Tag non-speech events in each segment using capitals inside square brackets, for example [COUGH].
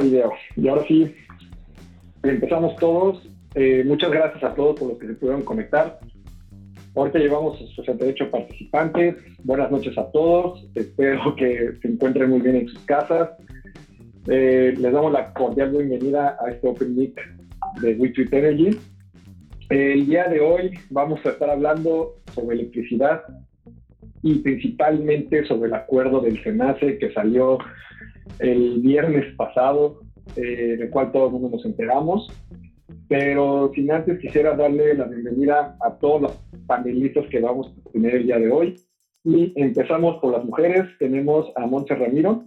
Video. Y ahora sí, empezamos todos. Eh, muchas gracias a todos por los que se pudieron conectar. Ahorita llevamos 68 participantes. Buenas noches a todos. Espero que se encuentren muy bien en sus casas. Eh, les damos la cordial bienvenida a este Open Meet de WeTweet Energy. El día de hoy vamos a estar hablando sobre electricidad y principalmente sobre el acuerdo del SENACE que salió el viernes pasado, eh, del cual todo el nos enteramos. Pero sin antes quisiera darle la bienvenida a todos los panelistas que vamos a tener el día de hoy. Y empezamos por las mujeres. Tenemos a Monse Ramiro.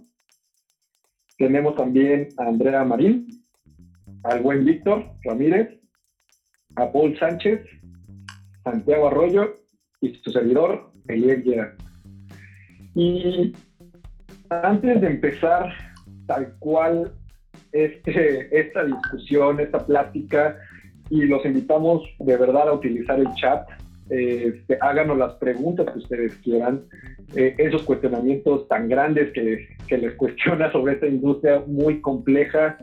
Tenemos también a Andrea Marín, al buen Víctor Ramírez, a Paul Sánchez, Santiago Arroyo y su servidor, Eliel Guerra. Y antes de empezar tal cual este, esta discusión, esta plática, y los invitamos de verdad a utilizar el chat, eh, háganos las preguntas que ustedes quieran, eh, esos cuestionamientos tan grandes que, les cuestiona sobre esta industria muy compleja.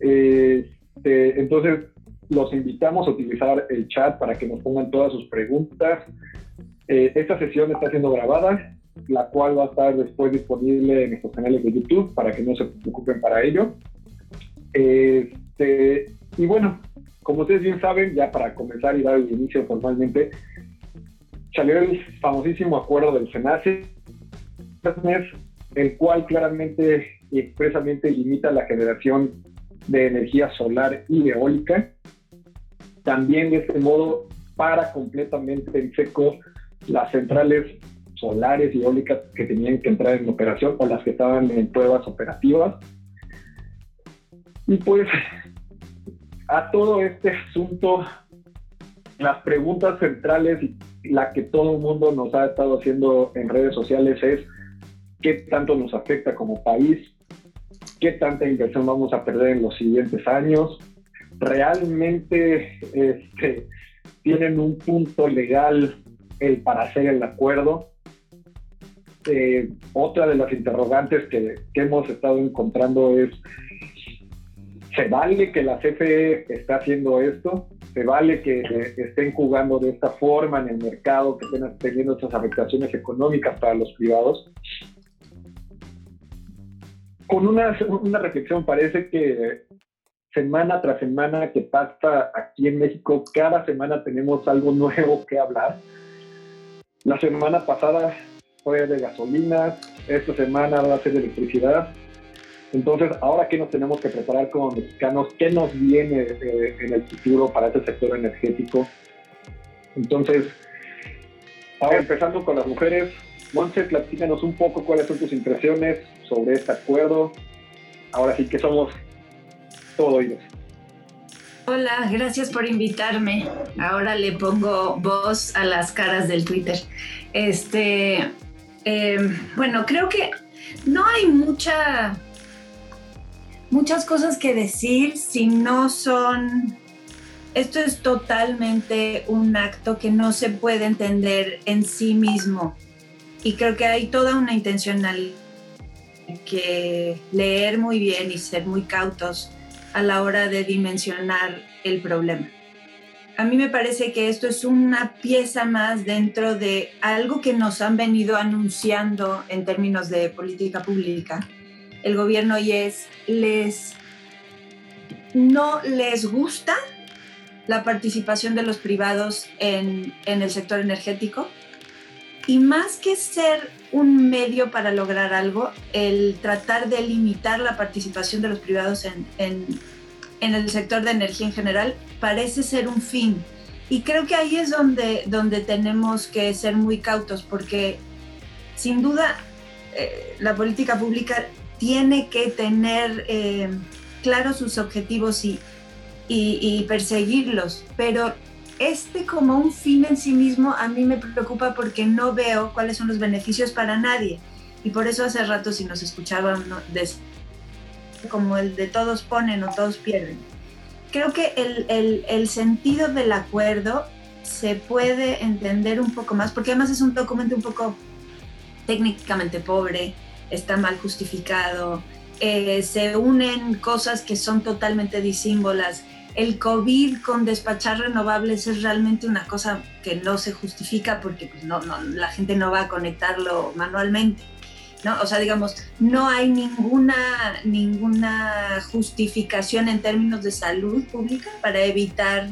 Eh, entonces, los invitamos a utilizar el chat para que nos pongan todas sus preguntas. esta sesión está siendo grabada la cual va a estar después disponible en nuestros canales de YouTube para que no se preocupen para ello. Este, y bueno, como ustedes bien saben, ya para comenzar y dar el inicio formalmente, salió el famosísimo acuerdo del SENACE, el cual claramente y expresamente limita la generación de energía solar y eólica. También de este modo para completamente en seco las centrales solares y eólicas que tenían que entrar en operación o las que estaban en pruebas operativas. Y pues a todo este asunto, las preguntas centrales la que todo el mundo nos ha estado haciendo en redes sociales es qué tanto nos afecta como país, qué tanta inversión vamos a perder en los siguientes años, realmente este, tienen un punto legal el para hacer el acuerdo. Eh, otra de las interrogantes que, hemos estado encontrando es, ¿se vale que la CFE esté haciendo esto? ¿Se vale que estén jugando de esta forma en el mercado, que estén teniendo estas afectaciones económicas para los privados? Con una, una reflexión, parece que semana tras semana que pasa aquí en México, cada semana tenemos algo nuevo que hablar. La semana pasada fue de gasolina, esta semana va a ser de electricidad. Entonces, ahora que nos tenemos que preparar como mexicanos, ¿qué nos viene eh, en el futuro para este sector energético? Entonces, ahora empezando con las mujeres, Montse, platícanos un poco cuáles son tus impresiones sobre este acuerdo. Ahora sí que somos todo oídos. Hola, gracias por invitarme. Ahora le pongo voz a las caras del Twitter. Este, Em, bueno, creo que no hay mucha, muchas cosas que decir si no son... Esto es totalmente un acto que no se puede entender en sí mismo. Y creo que hay toda una intencional que leer muy bien y ser muy cautos a la hora de dimensionar el problema a mí me parece que esto es una pieza más dentro de algo que nos han venido anunciando en términos de política pública. El gobierno y es les no les gusta la participación de los privados en, el sector energético. Y más que ser un medio para lograr algo, el tratar de limitar la participación de los privados en, en el sector de energía en general parece ser un fin. Y creo que ahí es donde, donde tenemos que ser muy cautos, porque sin duda eh, la política pública tiene que tener eh, claros sus objetivos y, y, perseguirlos, pero este como un fin en sí mismo a mí me preocupa porque no veo cuáles son los beneficios para nadie. Y por eso hace rato si nos escuchaban como el de todos ponen o todos pierden. Creo que el, sentido del acuerdo se puede entender un poco más, porque además es un documento un poco técnicamente pobre, está mal justificado, eh, se unen cosas que son totalmente disímbolas. El COVID con despachar renovables es realmente una cosa que no se justifica porque pues, no, la gente no va a conectarlo manualmente. ¿No? O sea, digamos, no hay ninguna, ninguna justificación en términos de salud pública para evitar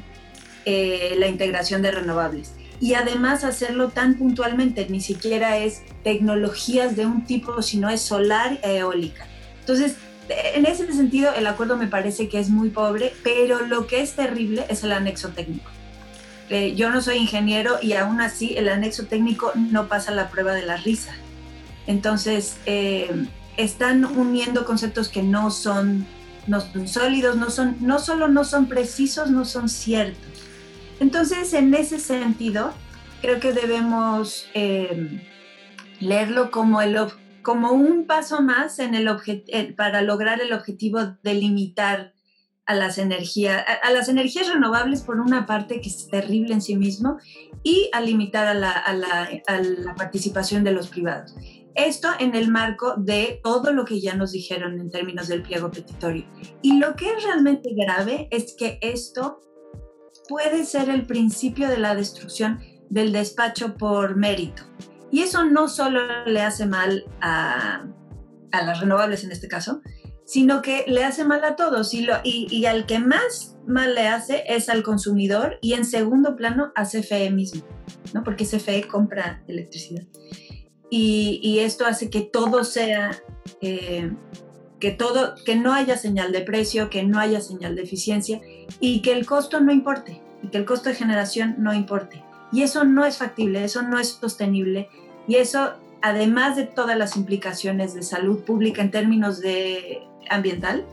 eh, la integración de renovables. Y además hacerlo tan puntualmente, ni siquiera es tecnologías de un tipo, sino es solar e eólica. Entonces, en ese sentido, el acuerdo me parece que es muy pobre, pero lo que es terrible es el anexo técnico. Eh, yo no soy ingeniero y aún así el anexo técnico no pasa la prueba de la risa. Entonces, eh, están uniendo conceptos que no son, sólidos, no, son, no solo no son precisos, no son ciertos. Entonces, en ese sentido, creo que debemos eh, leerlo como, el, como un paso más en el para lograr el objetivo de limitar a las, energías, a, las energías renovables por una parte que es terrible en sí mismo y a limitar a la participación de los privados. Esto en el marco de todo lo que ya nos dijeron en términos del pliego petitorio. Y lo que es realmente grave es que esto puede ser el principio de la destrucción del despacho por mérito. Y eso no solo le hace mal a, las renovables en este caso, sino que le hace mal a todos y, lo, y, al que más mal le hace es al consumidor y en segundo plano a CFE mismo, ¿no? porque CFE compra electricidad y, esto hace que todo sea, eh, que, todo, que no haya señal de precio, que no haya señal de eficiencia y que el costo no importe, y que el costo de generación no importe. Y eso no es factible, eso no es sostenible y eso, además de todas las implicaciones de salud pública en términos de ambiental,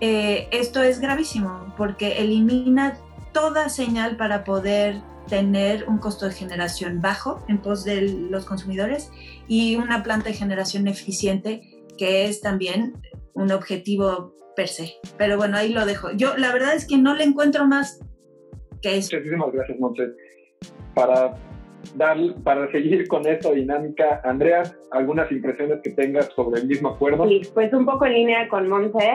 eh, esto es gravísimo porque elimina toda señal para poder tener un costo de generación bajo en pos de los consumidores y una planta de generación eficiente, que es también un objetivo per se. Pero bueno, ahí lo dejo. Yo la verdad es que no le encuentro más que eso. Muchísimas gracias, Monse. Para, dar, para seguir con esta dinámica, Andrea, ¿algunas impresiones que tengas sobre el mismo acuerdo? Sí, pues un poco en línea con Monse.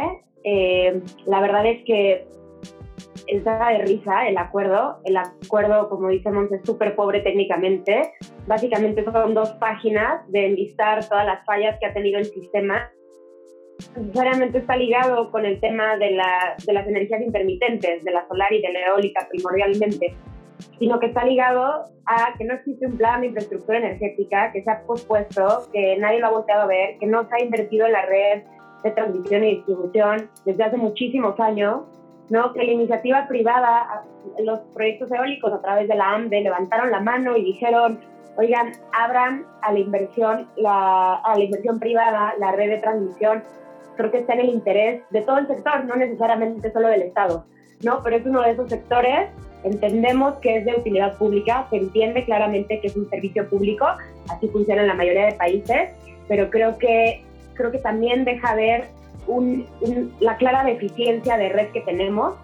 Eh, la verdad es que está de risa el acuerdo. El acuerdo, como dice Monse, es súper pobre técnicamente. Básicamente son dos páginas de enlistar todas las fallas que ha tenido el sistema. Necesariamente está ligado con el tema de, la, de las energías intermitentes, de la solar y de la eólica primordialmente, sino que está ligado a que no existe un plan de infraestructura energética, que se ha pospuesto, que nadie lo ha volteado a ver, que no se ha invertido en la red de transmisión y distribución desde hace muchísimos años ¿no? que la iniciativa privada, los proyectos eólicos a través de la AMDE levantaron la mano y dijeron, oigan, abran a la inversión, la, a la inversión privada, la red de transmisión. Creo que está en el interés de todo el sector, no necesariamente solo del Estado, ¿no? Pero es uno de esos sectores, entendemos que es de utilidad pública, se entiende claramente que es un servicio público, así funciona en la mayoría de países, pero creo que, creo que también deja ver la clara deficiencia de red que tenemos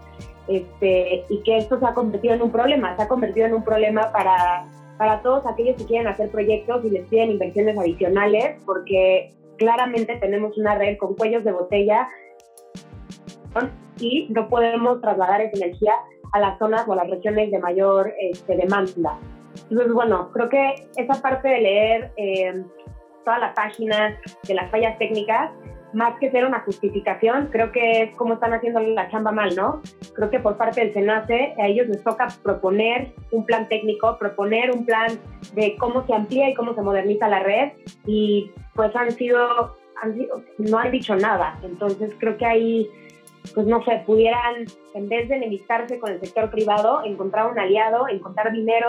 este, y que esto se ha convertido en un problema, se ha convertido en un problema para, para todos aquellos que quieren hacer proyectos y les piden inversiones adicionales, porque claramente tenemos una red con cuellos de botella y no podemos trasladar esa energía a las zonas o a las regiones de mayor este, demanda. Entonces, bueno, creo que esa parte de leer eh, toda la página de las fallas técnicas más que ser una justificación, creo que es como están haciendo la chamba mal, ¿no? Creo que por parte del SENACE a ellos les toca proponer un plan técnico, proponer un plan de cómo se amplía y cómo se moderniza la red y pues han sido, han sido no han dicho nada. Entonces creo que ahí, pues no sé, pudieran, en vez de enemistarse con el sector privado, encontrar un aliado, encontrar dinero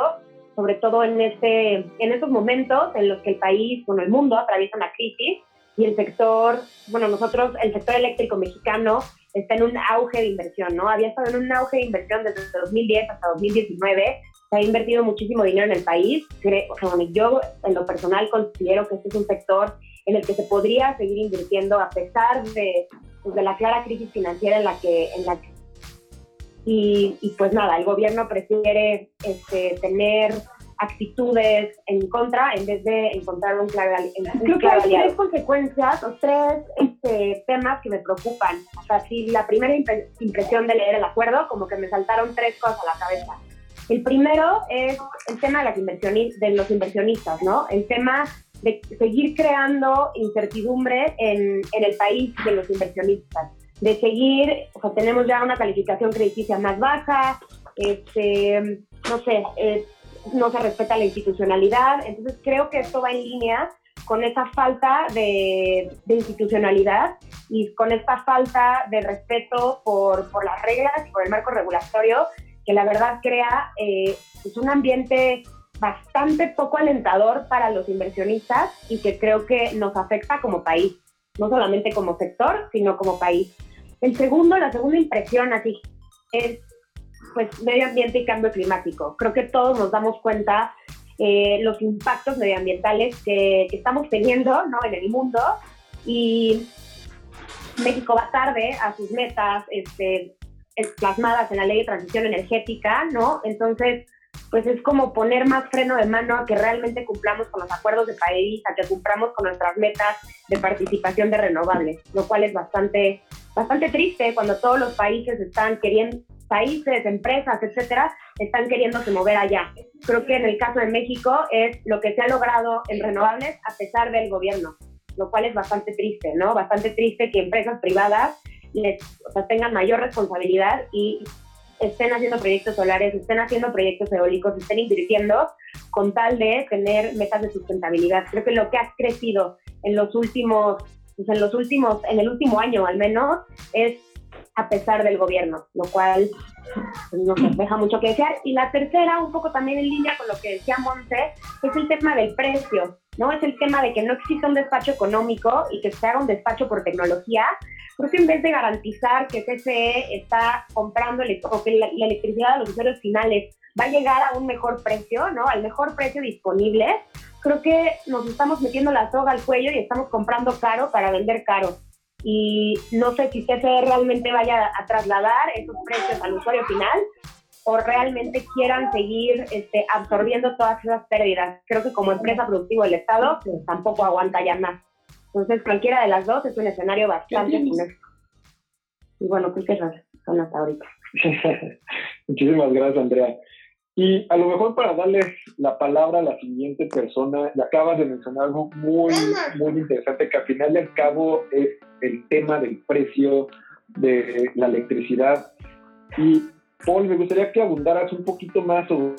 sobre todo en, este, en estos momentos en los que el país, bueno, el mundo atraviesa una crisis y el sector, bueno, nosotros, el sector eléctrico mexicano está en un auge de inversión, ¿no? Había estado en un auge de inversión desde 2010 hasta 2019, se ha invertido muchísimo dinero en el país. Creo, yo en lo personal considero que este es un sector en el que se podría seguir invirtiendo a pesar de, pues, de la clara crisis financiera en la que, en la y, y, pues nada, el gobierno prefiere este, tener actitudes en contra en vez de encontrar un claro, Creo que hay tres consecuencias o tres este, temas que me preocupan. O sea, si la primera impresión de leer el acuerdo, como que me saltaron tres cosas a la cabeza. El primero es el tema de, las de los inversionistas, ¿no? El tema de seguir creando incertidumbre en, en el país de los inversionistas, de seguir, o sea, tenemos ya una calificación crediticia más baja, este, no sé, eh, no se respeta la institucionalidad, entonces creo que esto va en línea con esa falta de, institucionalidad y con esta falta de respeto por, las reglas y por el marco regulatorio, que la verdad crea eh, pues un ambiente bastante poco alentador para los inversionistas y que creo que nos afecta como país, no solamente como sector, sino como país. El segundo, la segunda impresión así es pues medio ambiente y cambio climático. Creo que todos nos damos cuenta eh, los impactos medioambientales que, estamos teniendo ¿no? en el mundo y México va tarde a sus metas este, plasmadas en la ley de transición energética, ¿no? Entonces, pues es como poner más freno de mano a que realmente cumplamos con los acuerdos de París, a que cumplamos con nuestras metas de participación de renovables, lo cual es bastante, bastante triste cuando todos los países están queriendo, países, empresas, etcétera, están queriéndose mover allá. Creo que en el caso de México es lo que se ha logrado en renovables a pesar del gobierno, lo cual es bastante triste, ¿no? Bastante triste que empresas privadas les, tengan mayor responsabilidad y estén haciendo proyectos solares, estén haciendo proyectos eólicos, estén invirtiendo con tal de tener metas de sustentabilidad. Creo que lo que ha crecido en los últimos, pues en los últimos, en el último año al menos, es a pesar del gobierno, lo cual pues, nos [CLEARS THROAT] deja mucho que desear. Y la tercera, un poco también en línea con lo que decía Monte, es el tema del precio, ¿no? Es el tema de que no exista un despacho económico y que se haga un despacho por tecnología. Creo que en vez de garantizar que CCE está comprando o que la, la electricidad a los usuarios finales va a llegar a un mejor precio, ¿no? Al mejor precio disponible, creo que nos estamos metiendo la soga al cuello y estamos comprando caro para vender caro y no sé si CFE realmente vaya a trasladar esos precios al usuario final o realmente quieran seguir este, absorbiendo todas esas pérdidas. Creo que como empresa productiva del Estado pues, tampoco aguanta ya más. Entonces, cualquiera de las dos es un escenario bastante funesto. Y bueno, creo que son hasta ahorita. [LAUGHS] Muchísimas gracias, Andrea. Y a lo mejor para darles la palabra a la siguiente persona, le acabas de mencionar algo muy, muy interesante, que al final y al cabo es el tema del precio de la electricidad. Y Paul, me gustaría que abundaras un poquito más sobre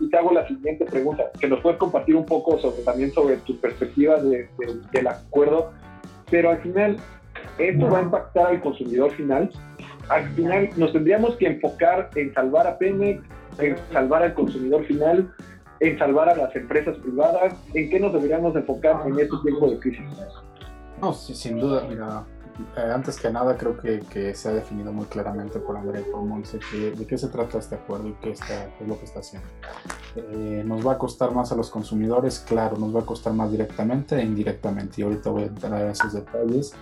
y te hago la siguiente pregunta, que nos puedes compartir un poco sobre, también sobre tu perspectiva de, del acuerdo, pero al final, ¿esto va a impactar al consumidor final? Al final nos tendríamos que enfocar en salvar a Pemex, en salvar al consumidor final, en salvar a las empresas privadas. ¿En qué nos deberíamos enfocar en este tiempo de crisis? No, sin duda, mira, eh, antes que nada creo que, que, se ha definido muy claramente por Andrea y por Monse de qué se trata este acuerdo y qué, está, es lo que está haciendo. Eh, nos va a costar más a los consumidores, claro, nos va a costar más directamente e indirectamente y ahorita voy a entrar a esos detalles.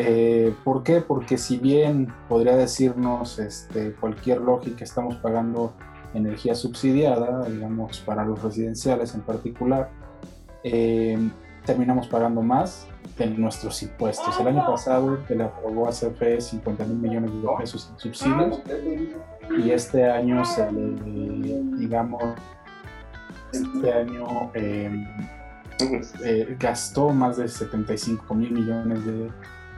Eh, ¿Por qué? Porque si bien podría decirnos este, cualquier lógica, estamos pagando energía subsidiada, digamos, para los residenciales en particular, eh, terminamos pagando más de nuestros impuestos. El año pasado se le aprobó a CFE 50 mil millones de pesos en subsidios y este año se le, digamos, este año eh, gastó más de 75 mil millones de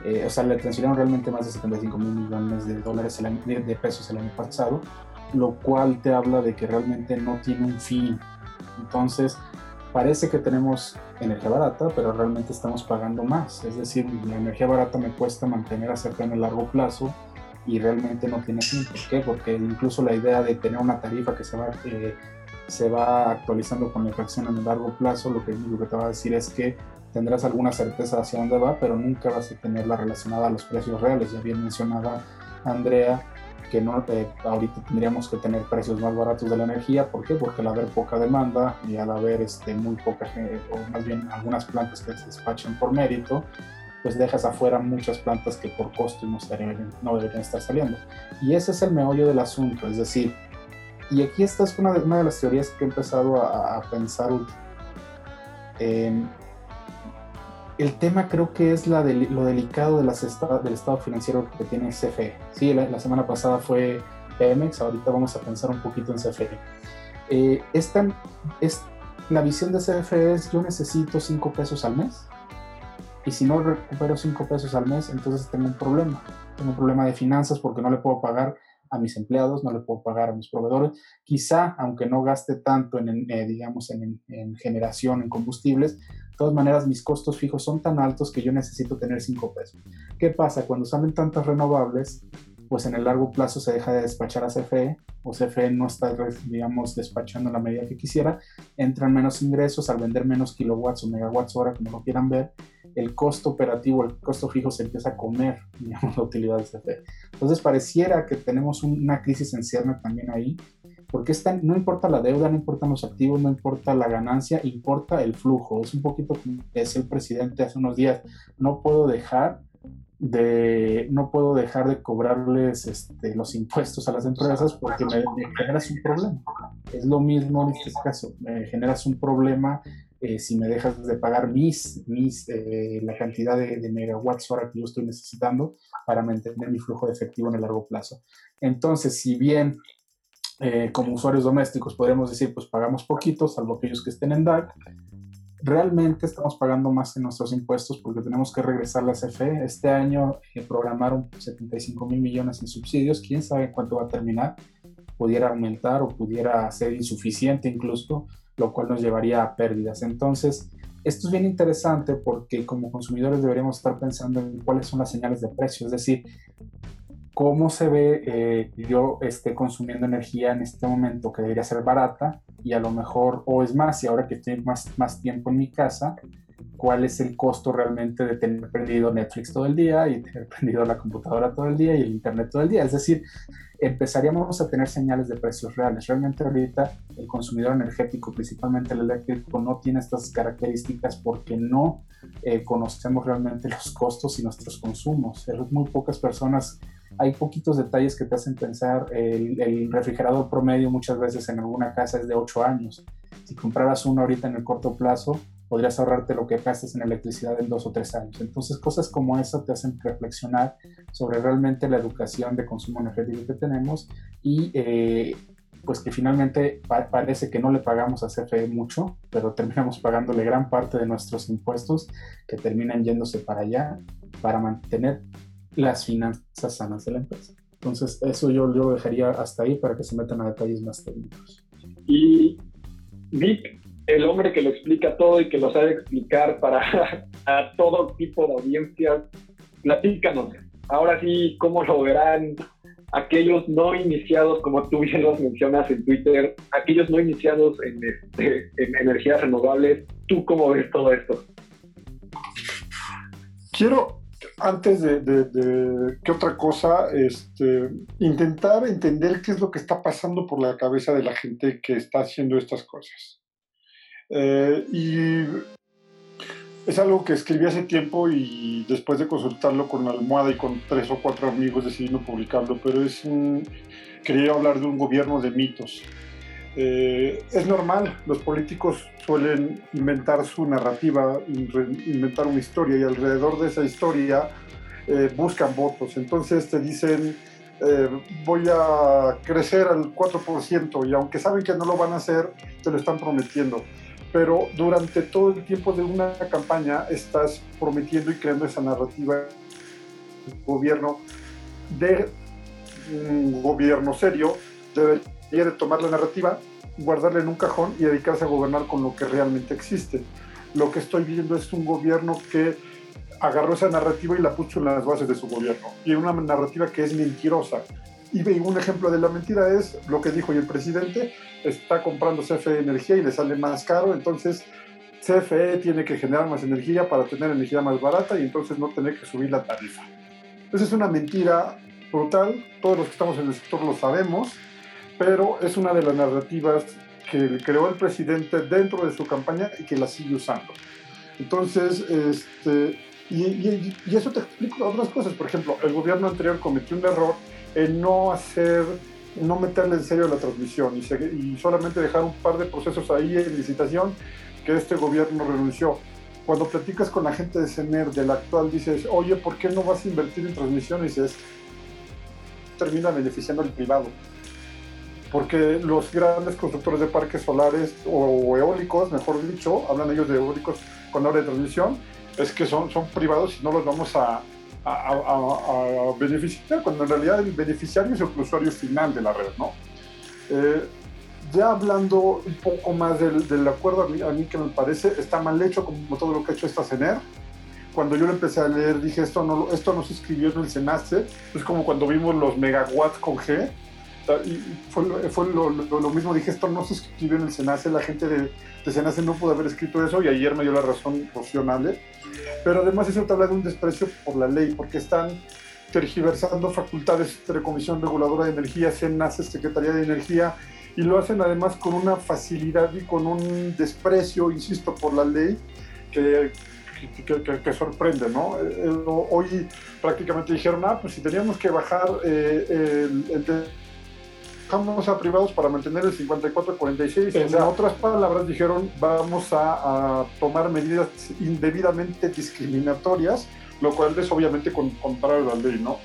eh, o sea, le transfirieron realmente más de 75 mil millones de dólares el año, de, pesos el año pasado, lo cual te habla de que realmente no tiene un fin. Entonces, parece que tenemos energía barata, pero realmente estamos pagando más. Es decir, la energía barata me cuesta mantener a en el largo plazo y realmente no tiene fin. ¿Por qué? Porque incluso la idea de tener una tarifa que se va, eh, se va actualizando con la inflación en el largo plazo, lo que, lo que te va a decir es que tendrás alguna certeza hacia dónde va, pero nunca vas a tenerla relacionada a los precios reales. Ya bien mencionaba Andrea que no, eh, ahorita tendríamos que tener precios más baratos de la energía. ¿Por qué? Porque al haber poca demanda y al haber este, muy poca, o más bien algunas plantas que se despachan por mérito, pues dejas afuera muchas plantas que por costo no, no deberían estar saliendo. Y ese es el meollo del asunto, es decir, y aquí esta es una de, una de las teorías que he empezado a, pensar el tema creo que es la lo delicado de del estado financiero que tiene CFE. Sí, la, semana pasada fue Pemex, ahorita vamos a pensar un poquito en CFE. Eh, esta, es, la visión de CFE es yo necesito 5 pesos al mes y si no recupero 5 pesos al mes, entonces tengo un problema. Tengo un problema de finanzas porque no le puedo pagar a mis empleados, no le puedo pagar a mis proveedores. Quizá, aunque no gaste tanto en, eh, digamos, en, generación, en combustibles, de todas maneras mis costos fijos son tan altos que yo necesito tener 5 pesos. ¿Qué pasa? Cuando salen tantas renovables, pues en el largo plazo se deja de despachar a CFE o CFE no está, digamos, despachando la medida que quisiera, entran menos ingresos al vender menos kilowatts o megawatts hora, como lo quieran ver, el costo operativo, el costo fijo se empieza a comer, [LAUGHS] digamos, la utilidad de CFE. Entonces pareciera que tenemos una crisis en también ahí, porque esta, no importa la deuda, no importan los activos, no importa la ganancia, importa el flujo. Es un poquito como decía el presidente hace unos días, no puedo dejar de no puedo dejar de cobrarles este, los impuestos a las empresas porque me, generas un problema. Es lo mismo en este caso, me generas un problema eh, si me dejas de pagar mis, mis eh, la cantidad de, megawatts hora que yo estoy necesitando para mantener mi flujo de efectivo en el largo plazo. Entonces, si bien eh, como usuarios domésticos podríamos decir, pues pagamos poquito, salvo aquellos que estén en DAC, realmente estamos pagando más que nuestros impuestos porque tenemos que regresar la CFE. Este año eh, programaron 75 mil millones en subsidios, quién sabe cuánto va a terminar. Pudiera aumentar o pudiera ser insuficiente incluso, lo cual nos llevaría a pérdidas. Entonces, esto es bien interesante porque como consumidores deberíamos estar pensando en cuáles son las señales de precio, es decir, cómo se ve eh, yo esté consumiendo energía en este momento que debería ser barata y a lo mejor, o es más, y ahora que estoy más, más tiempo en mi casa, cuál es el costo realmente de tener prendido Netflix todo el día y tener [LAUGHS] prendido la computadora todo el día y el Internet todo el día. Es decir, empezaríamos a tener señales de precios reales. Realmente ahorita el consumidor energético, principalmente el eléctrico, no tiene estas características porque no eh, conocemos realmente los costos y nuestros consumos. Muy pocas personas hay poquitos detalles que te hacen pensar. El, refrigerador promedio muchas veces en alguna casa es de 8 años. Si compraras uno ahorita en el corto plazo, podrías ahorrarte lo que gastas en electricidad en 2 o 3 años. Entonces, cosas como esa te hacen reflexionar sobre realmente la educación de consumo energético que tenemos y eh, pues que finalmente parece que no le pagamos a CFE mucho, pero terminamos pagándole gran parte de nuestros impuestos que terminan yéndose para allá para mantener las finanzas sanas de la empresa. Entonces, eso yo, yo lo dejaría hasta ahí para que se metan a detalles más técnicos. Y Vic, el hombre que lo explica todo y que lo sabe explicar para [LAUGHS] a todo tipo de audiencias, platícanos. Ahora sí, ¿cómo lo verán aquellos no iniciados, como tú bien los mencionas en Twitter, aquellos no iniciados en, este, en energías renovables? ¿Tú cómo ves todo esto? Quiero antes de, de, qué otra cosa, este, intentar entender qué es lo que está pasando por la cabeza de la gente que está haciendo estas cosas. Eh, y es algo que escribí hace tiempo y después de consultarlo con la almohada y con tres o cuatro amigos decidí no publicarlo, pero es un, quería hablar de un gobierno de mitos. Eh, es normal, los políticos suelen inventar su narrativa, inventar una historia y alrededor de esa historia eh, buscan votos. Entonces te dicen, eh, voy a crecer al 4% y aunque saben que no lo van a hacer, te lo están prometiendo. Pero durante todo el tiempo de una campaña estás prometiendo y creando esa narrativa gobierno de un gobierno serio debería de tomar la narrativa, guardarla en un cajón y dedicarse a gobernar con lo que realmente existe. Lo que estoy viendo es un gobierno que agarró esa narrativa y la puso en las bases de su gobierno. Y una narrativa que es mentirosa. Y un ejemplo de la mentira es lo que dijo el presidente, está comprando CFE energía y le sale más caro, entonces CFE tiene que generar más energía para tener energía más barata y entonces no tener que subir la tarifa. Esa es una mentira brutal, todos los que estamos en el sector lo sabemos, pero es una de las narrativas que creó el presidente dentro de su campaña y que la sigue usando. Entonces, este, y, y, eso te explica otras cosas. Por ejemplo, el gobierno anterior cometió un error en no hacer no meterle en serio la transmisión y, solamente dejar un par de procesos ahí en licitación que este gobierno renunció. Cuando platicas con la gente de CENER, del actual, dices, oye, ¿por qué no vas a invertir en transmisión? Y dices, termina beneficiando al privado. Porque los grandes constructores de parques solares o, eólicos, mejor dicho, hablan ellos de eólicos con hora de transmisión, es que son, son privados y no los vamos a, a, beneficiar, cuando en realidad el beneficiario es el usuario final de la red, ¿no? Eh, ya hablando un poco más del, del acuerdo, a mí, que me parece, está mal hecho como todo lo que ha hecho esta CENER. Cuando yo lo empecé a leer dije, esto no, esto no se escribió en el SENACE, es como cuando vimos los megawatts con G, fue, fue lo, lo, mismo, dije, esto no se escribió en el SENACE, la gente de, de SENACE no pudo haber escrito eso y ayer me dio la razón Rocío pero además eso te habla de un desprecio por la ley, porque están tergiversando facultades de Comisión Reguladora de Energía, SENACE, Secretaría de Energía, y lo hacen además con una facilidad y con un desprecio, insisto, por la ley que, que, sorprende, ¿no? Eh, eh, hoy prácticamente dijeron, ah, pues si teníamos que bajar eh, el, dejamos a privados para mantener el 54-46. En otras palabras, dijeron, vamos a, tomar medidas indebidamente discriminatorias, lo cual es obviamente contrario a la ley, ¿no?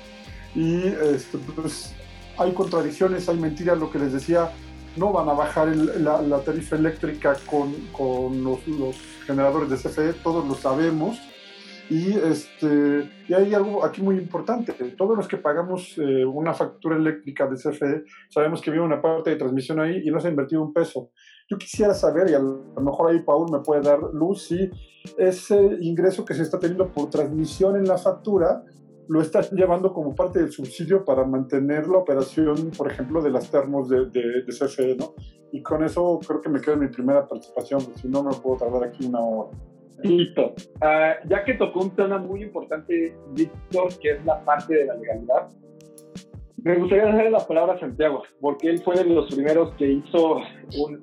Y este, pues, hay contradicciones, hay mentiras, lo que les decía, no van a bajar la, tarifa eléctrica con, con los, los, generadores de CFE, todos lo sabemos. Y, este, y hay algo aquí muy importante. Todos los que pagamos eh, una factura eléctrica de CFE sabemos que viene una parte de transmisión ahí y no se ha invertido un peso. Yo quisiera saber, y a lo mejor ahí Paul me puede dar luz, si ese ingreso que se está teniendo por transmisión en la factura lo está llevando como parte del subsidio para mantener la operación, por ejemplo, de las termos de, de, de CFE, ¿no? Y con eso creo que me queda mi primera participación, si no me puedo tardar aquí una hora. Listo. Ah, ya que tocó un tema muy importante, Víctor, que es la parte de la legalidad, me gustaría darle la palabra a Santiago, porque él fue de los primeros que hizo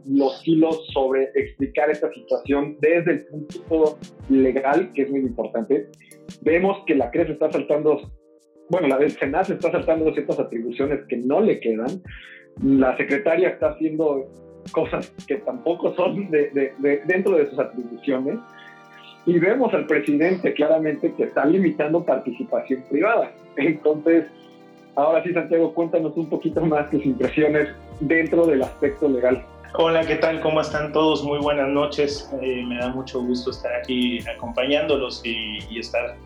los hilos sobre explicar esta situación desde el punto legal, que es muy importante. Vemos que la CRES está saltando, bueno, la del Senat está saltando ciertas atribuciones que no le quedan. La secretaria está haciendo cosas que tampoco son de, dentro de sus atribuciones y vemos al presidente claramente que está limitando participación privada. Entonces, ahora sí, Santiago, cuéntanos un poquito más tus impresiones dentro del aspecto legal. Hola, ¿qué tal? ¿Cómo están todos? Muy buenas noches. Eh, me da mucho gusto estar aquí acompañándolos y, y estar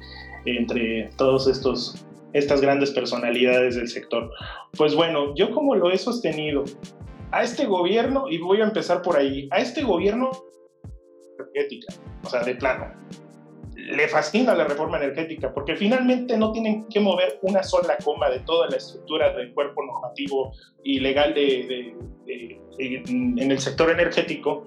entre todos estos estas grandes personalidades del sector. Pues bueno, yo como lo he sostenido, a este gobierno, y voy a empezar por ahí, a este gobierno energética, o sea, de plano. Le fascina la reforma energética porque finalmente no tienen que mover una sola coma de toda la estructura del cuerpo normativo y legal de, en el sector energético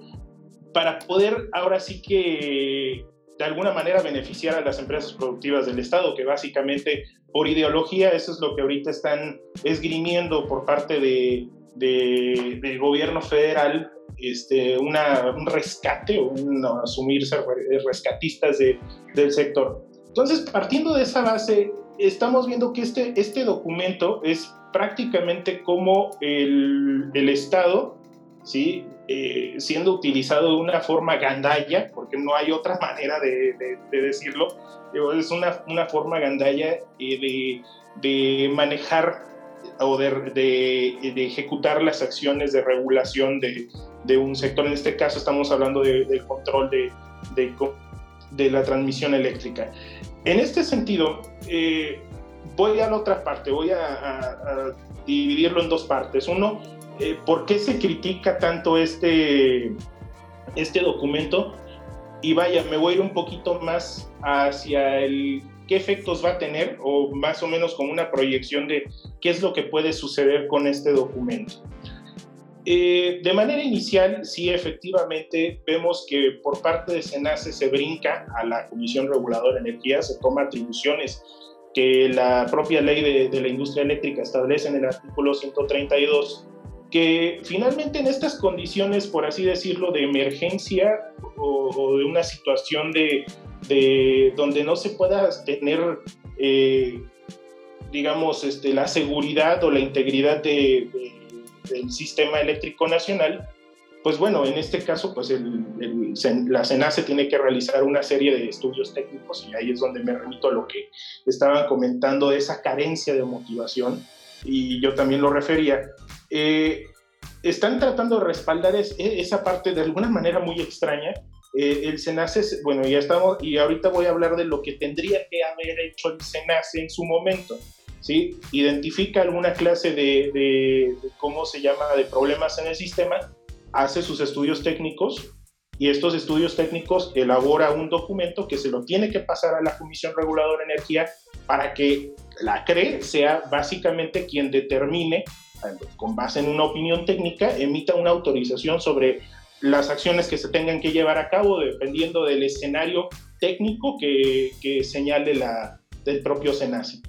para poder ahora sí que de alguna manera beneficiar a las empresas productivas del Estado, que básicamente por ideología eso es lo que ahorita están esgrimiendo por parte de, del gobierno federal este, una, un rescate o un, asumirse rescatistas de, del sector. Entonces, partiendo de esa base, estamos viendo que este, este documento es prácticamente como el, el Estado, ¿sí? Eh, siendo utilizado de una forma gandalla, porque no hay otra manera de, de, decirlo, es una, una forma gandalla eh, de, de manejar o de, de, ejecutar las acciones de regulación de, de, un sector. En este caso estamos hablando del control de, de, la transmisión eléctrica. En este sentido, eh, voy a la otra parte, voy a, dividirlo en dos partes. Uno, eh, ¿por qué se critica tanto este, este documento? Y vaya, me voy a ir un poquito más hacia el qué efectos va a tener o más o menos como una proyección de qué es lo que puede suceder con este documento. Eh, de manera inicial, sí, efectivamente, vemos que por parte de SENACE se brinca a la Comisión Reguladora de Energía, se toma atribuciones que la propia ley de, la industria eléctrica establece en el artículo 132, que finalmente en estas condiciones, por así decirlo, de emergencia o de una situación de, de donde no se pueda tener, eh, digamos, este, la seguridad o la integridad de, sistema eléctrico nacional, pues bueno, en este caso, pues el, la SENACE tiene que realizar una serie de estudios técnicos y ahí es donde me remito a lo que estaban comentando de esa carencia de motivación y yo también lo refería. Eh, están tratando de respaldar e, esa parte de alguna manera muy extraña. Eh, el SENACE, bueno, ya estamos, y ahorita voy a hablar de lo que tendría que haber hecho el SENACE en su momento. ¿sí? Identifica alguna clase de, de, ¿cómo se llama?, de problemas en el sistema, hace sus estudios técnicos y estos estudios técnicos elabora un documento que se lo tiene que pasar a la Comisión Reguladora de Energía para que la CRE sea básicamente quien determine, con base en una opinión técnica, emita una autorización sobre las acciones que se tengan que llevar a cabo dependiendo del escenario técnico que, señale la, del propio SENACE.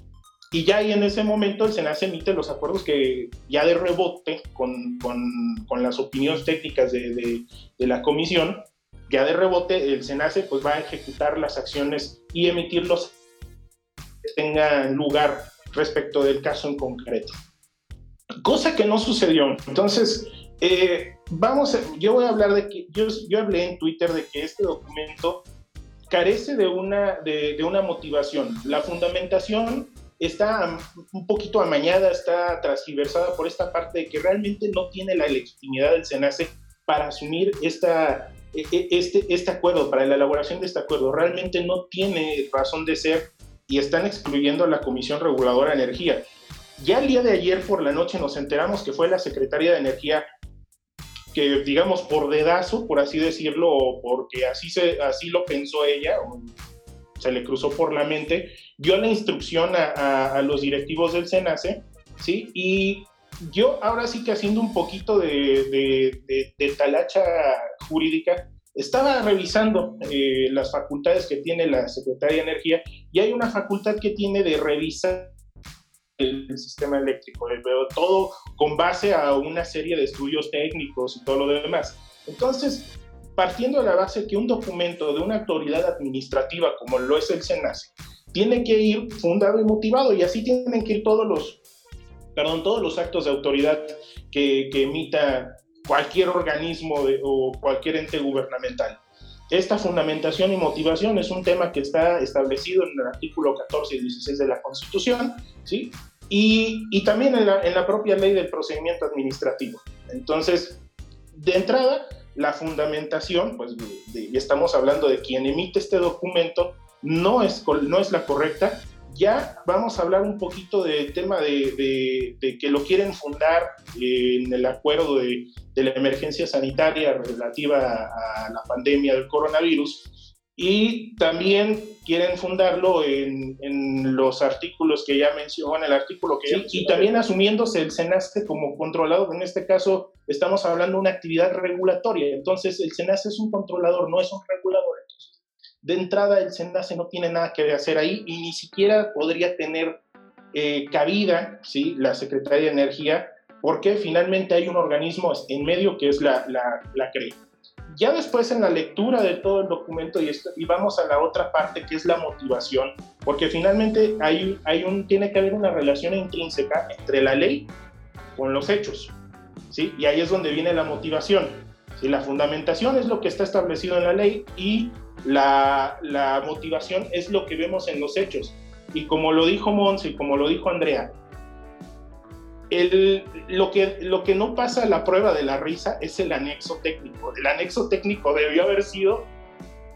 Y ya ahí en ese momento el SENACE emite los acuerdos que ya de rebote con, con, con las opiniones técnicas de, de, la comisión, ya de rebote el SENACE pues va a ejecutar las acciones y emitir los que tengan lugar respecto del caso en concreto. Cosa que no sucedió. Entonces, eh, vamos, a, yo voy a hablar de que, yo, yo hablé en Twitter de que este documento carece de una, de, de una motivación. La fundamentación está un poquito amañada, está transversada por esta parte de que realmente no tiene la legitimidad del SENACE para asumir esta, e, e, este, este acuerdo, para la elaboración de este acuerdo. Realmente no tiene razón de ser y están excluyendo a la Comisión Reguladora de Energía. Ya el día de ayer por la noche nos enteramos que fue la Secretaría de Energía que, digamos, por dedazo, por así decirlo, o porque así, se, así lo pensó ella, se le cruzó por la mente, dio la instrucción a, los directivos del SENACE, ¿sí? Y yo ahora sí que haciendo un poquito de, de, talacha jurídica, estaba revisando eh, las facultades que tiene la Secretaría de Energía y hay una facultad que tiene de revisar el, sistema eléctrico, todo con base a una serie de estudios técnicos y todo lo demás. Entonces, partiendo de la base que un documento de una autoridad administrativa como lo es el SENACE tiene que ir fundado y motivado y así tienen que ir todos los, perdón, todos los actos de autoridad que emita cualquier organismo o cualquier ente gubernamental. Esta fundamentación y motivación es un tema que está establecido en el artículo 14 y 16 de la Constitución, ¿sí? Y, y también en la, en la propia ley del procedimiento administrativo. Entonces, de entrada, la fundamentación, pues y estamos hablando de quien emite este documento, no es, no es la correcta. Ya vamos a hablar un poquito del tema de, de, que lo quieren fundar en el acuerdo de, de la emergencia sanitaria relativa a la pandemia del coronavirus, y también quieren fundarlo en, en, los artículos que ya mencionó, en el artículo que sí, y también asumiéndose el SENACE como controlador, en este caso estamos hablando de una actividad regulatoria, entonces el SENACE es un controlador, no es un regulador. De entrada el SENACE no tiene nada que hacer ahí y ni siquiera podría tener eh, cabida ¿sí? la Secretaría de Energía porque finalmente hay un organismo en medio que es la, la, la CRE. Ya después en la lectura de todo el documento y, esto, y vamos a la otra parte que es la motivación, porque finalmente hay, hay un, tiene que haber una relación intrínseca entre la ley con los hechos, ¿sí? Y ahí es donde viene la motivación. ¿sí? La fundamentación es lo que está establecido en la ley y la, motivación es lo que vemos en los hechos. Y como lo dijo Mons y como lo dijo Andrea, el, lo, que, lo que no pasa a la prueba de la risa es el anexo técnico. El anexo técnico debió haber sido,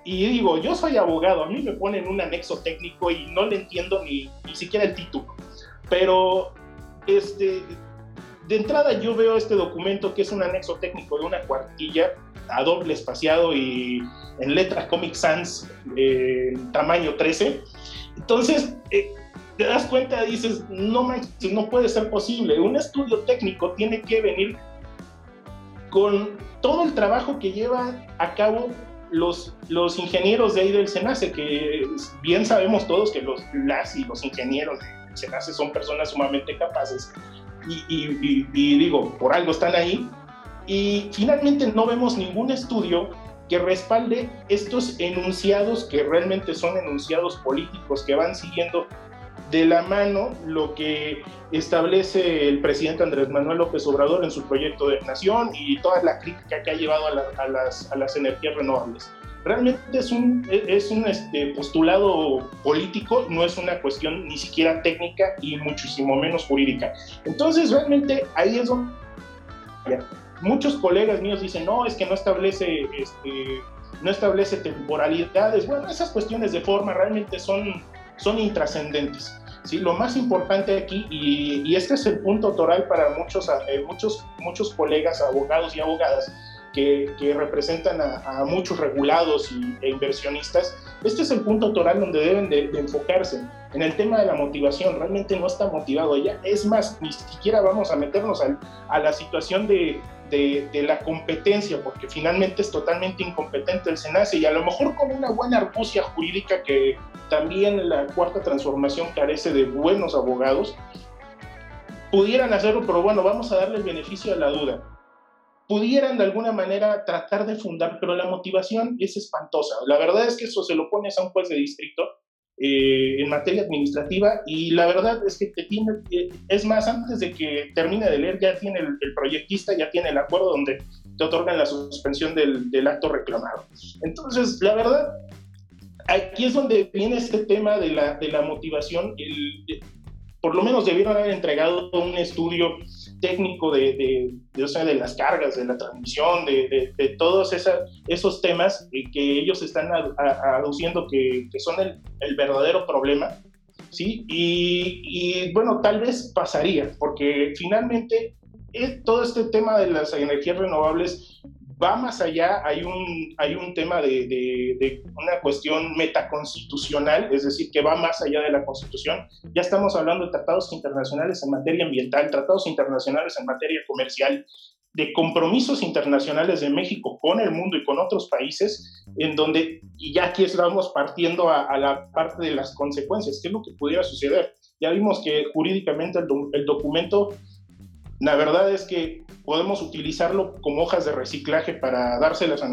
y digo, yo soy abogado, a mí me ponen un anexo técnico y no le entiendo ni, ni siquiera el título, pero este, de entrada yo veo este documento que es un anexo técnico de una cuartilla a doble espaciado y en letras Comic Sans, eh, tamaño 13. Entonces, eh, te das cuenta, dices, no no puede ser posible. Un estudio técnico tiene que venir con todo el trabajo que lleva a cabo los, los ingenieros de ahí del SENACE, que bien sabemos todos que los, las y los ingenieros del SENACE son personas sumamente capaces. Y, y, y digo, por algo están ahí. Y finalmente no vemos ningún estudio que respalde estos enunciados que realmente son enunciados políticos que van siguiendo de la mano lo que establece el presidente Andrés Manuel López Obrador en su proyecto de nación y toda la crítica que ha llevado a, las, a las, energías renovables. Realmente es un, es un este, postulado político, no es una cuestión ni siquiera técnica y muchísimo menos jurídica. Entonces, realmente ahí es donde muchos colegas míos dicen, no, es que no establece, este, no establece temporalidades. Bueno, esas cuestiones de forma realmente son, son intrascendentes. ¿sí? Lo más importante aquí, y, este es el punto toral para muchos, eh, muchos, muchos colegas, abogados y abogadas, que, que, representan a, muchos regulados y, e inversionistas, este es el punto toral donde deben de, enfocarse. En el tema de la motivación, realmente no está motivado ya. Es más, ni siquiera vamos a meternos a la situación de, de, la competencia, porque finalmente es totalmente incompetente el SENACE y a lo mejor con una buena argucia jurídica que también la cuarta transformación carece de buenos abogados, pudieran hacerlo, pero bueno, vamos a darle el beneficio de la duda. Pudieran de alguna manera tratar de fundar, pero la motivación es espantosa. La verdad es que eso se lo pones a un juez de distrito eh, en materia administrativa y la verdad es que te tiene, eh, es más, antes de que termine de leer ya tiene el, proyectista, ya tiene el acuerdo donde te otorgan la suspensión del, del, acto reclamado. Entonces, la verdad, aquí es donde viene este tema de la, de la motivación. El, por lo menos debieron haber entregado un estudio técnico de, de, de, de las cargas, de la transmisión, de, de todos esos temas que ellos están aduciendo que, que son el, el, verdadero problema, ¿sí? Y, y, bueno, tal vez pasaría, porque finalmente eh, todo este tema de las energías renovables va más allá, hay un, hay un tema de, de, una cuestión metaconstitucional, es decir, que va más allá de la Constitución. Ya estamos hablando de tratados internacionales en materia ambiental, tratados internacionales en materia comercial, de compromisos internacionales de México con el mundo y con otros países, en donde, y ya aquí estamos partiendo a, la parte de las consecuencias, qué es lo que pudiera suceder. Ya vimos que jurídicamente el, el documento la verdad es que podemos utilizarlo como hojas de reciclaje para dárselas a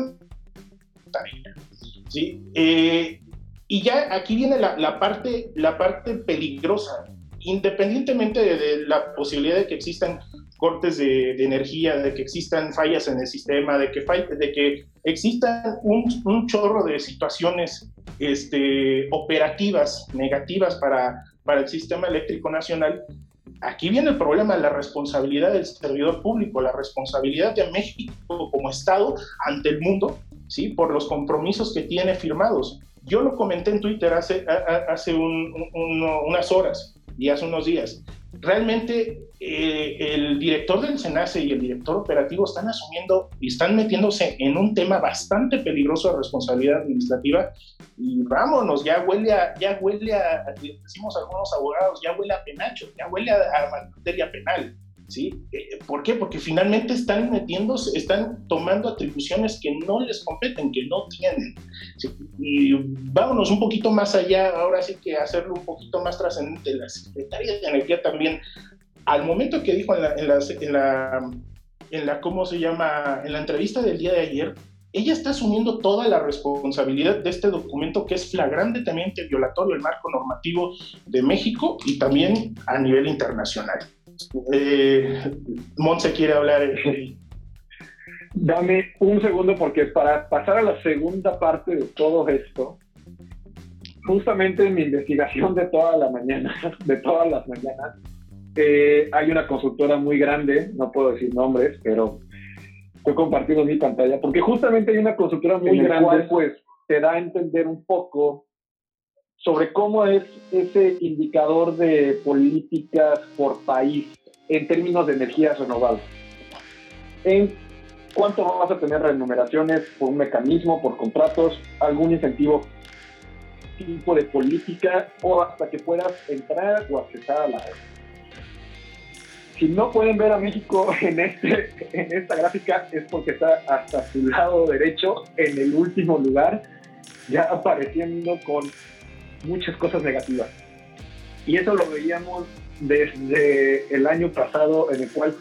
¿sí? Eh, y ya aquí viene la, parte, la parte peligrosa. Independientemente de, la posibilidad de que existan cortes de, energía, de que existan fallas en el sistema, de que, de que existan un, chorro de situaciones este, operativas negativas para, para el sistema eléctrico nacional, aquí viene el problema de la responsabilidad del servidor público, la responsabilidad de México como Estado ante el mundo, ¿sí? por los compromisos que tiene firmados. Yo lo comenté en Twitter hace, hace unas horas y hace unos días realmente eh, el director del SENACE y el director operativo están asumiendo y están metiéndose en un tema bastante peligroso de responsabilidad administrativa y vámonos, ya huele a, ya huele a, decimos algunos abogados, ya huele a penacho, ya huele a, a materia penal. ¿Sí? Eh, ¿Por qué? Porque finalmente están metiéndose, están tomando atribuciones que no les competen, que no tienen. Y vámonos un poquito más allá, ahora sí que hacerlo un poquito más trascendente. La Secretaría de Energía también, al momento que dijo en la, en la, en la, ¿cómo se llama? En la entrevista del día de ayer, ella está asumiendo toda la responsabilidad de este documento que es flagrantemente violatorio del marco normativo de México y también a nivel internacional. Eh, Montse quiere hablar. Dame un segundo porque para pasar a la segunda parte de todo esto, justamente en mi investigación de toda la mañana, [LAUGHS] de todas las mañanas, eh, hay una consultora muy grande, no puedo decir nombres, pero estoy compartiendo mi pantalla, porque justamente hay una consultora muy grande, pues te da a entender un poco sobre cómo es ese indicador de políticas por país en términos de energías renovables. En cuánto vas a tener remuneraciones por un mecanismo, por contratos, algún incentivo, tipo de política o hasta que puedas entrar o accesar a la red. Si no pueden ver a México [LAUGHS] en, este, en esta gráfica es porque está hasta su lado derecho, en el último lugar, ya apareciendo con muchas cosas negativas. Y eso lo veíamos desde el año pasado, en el cual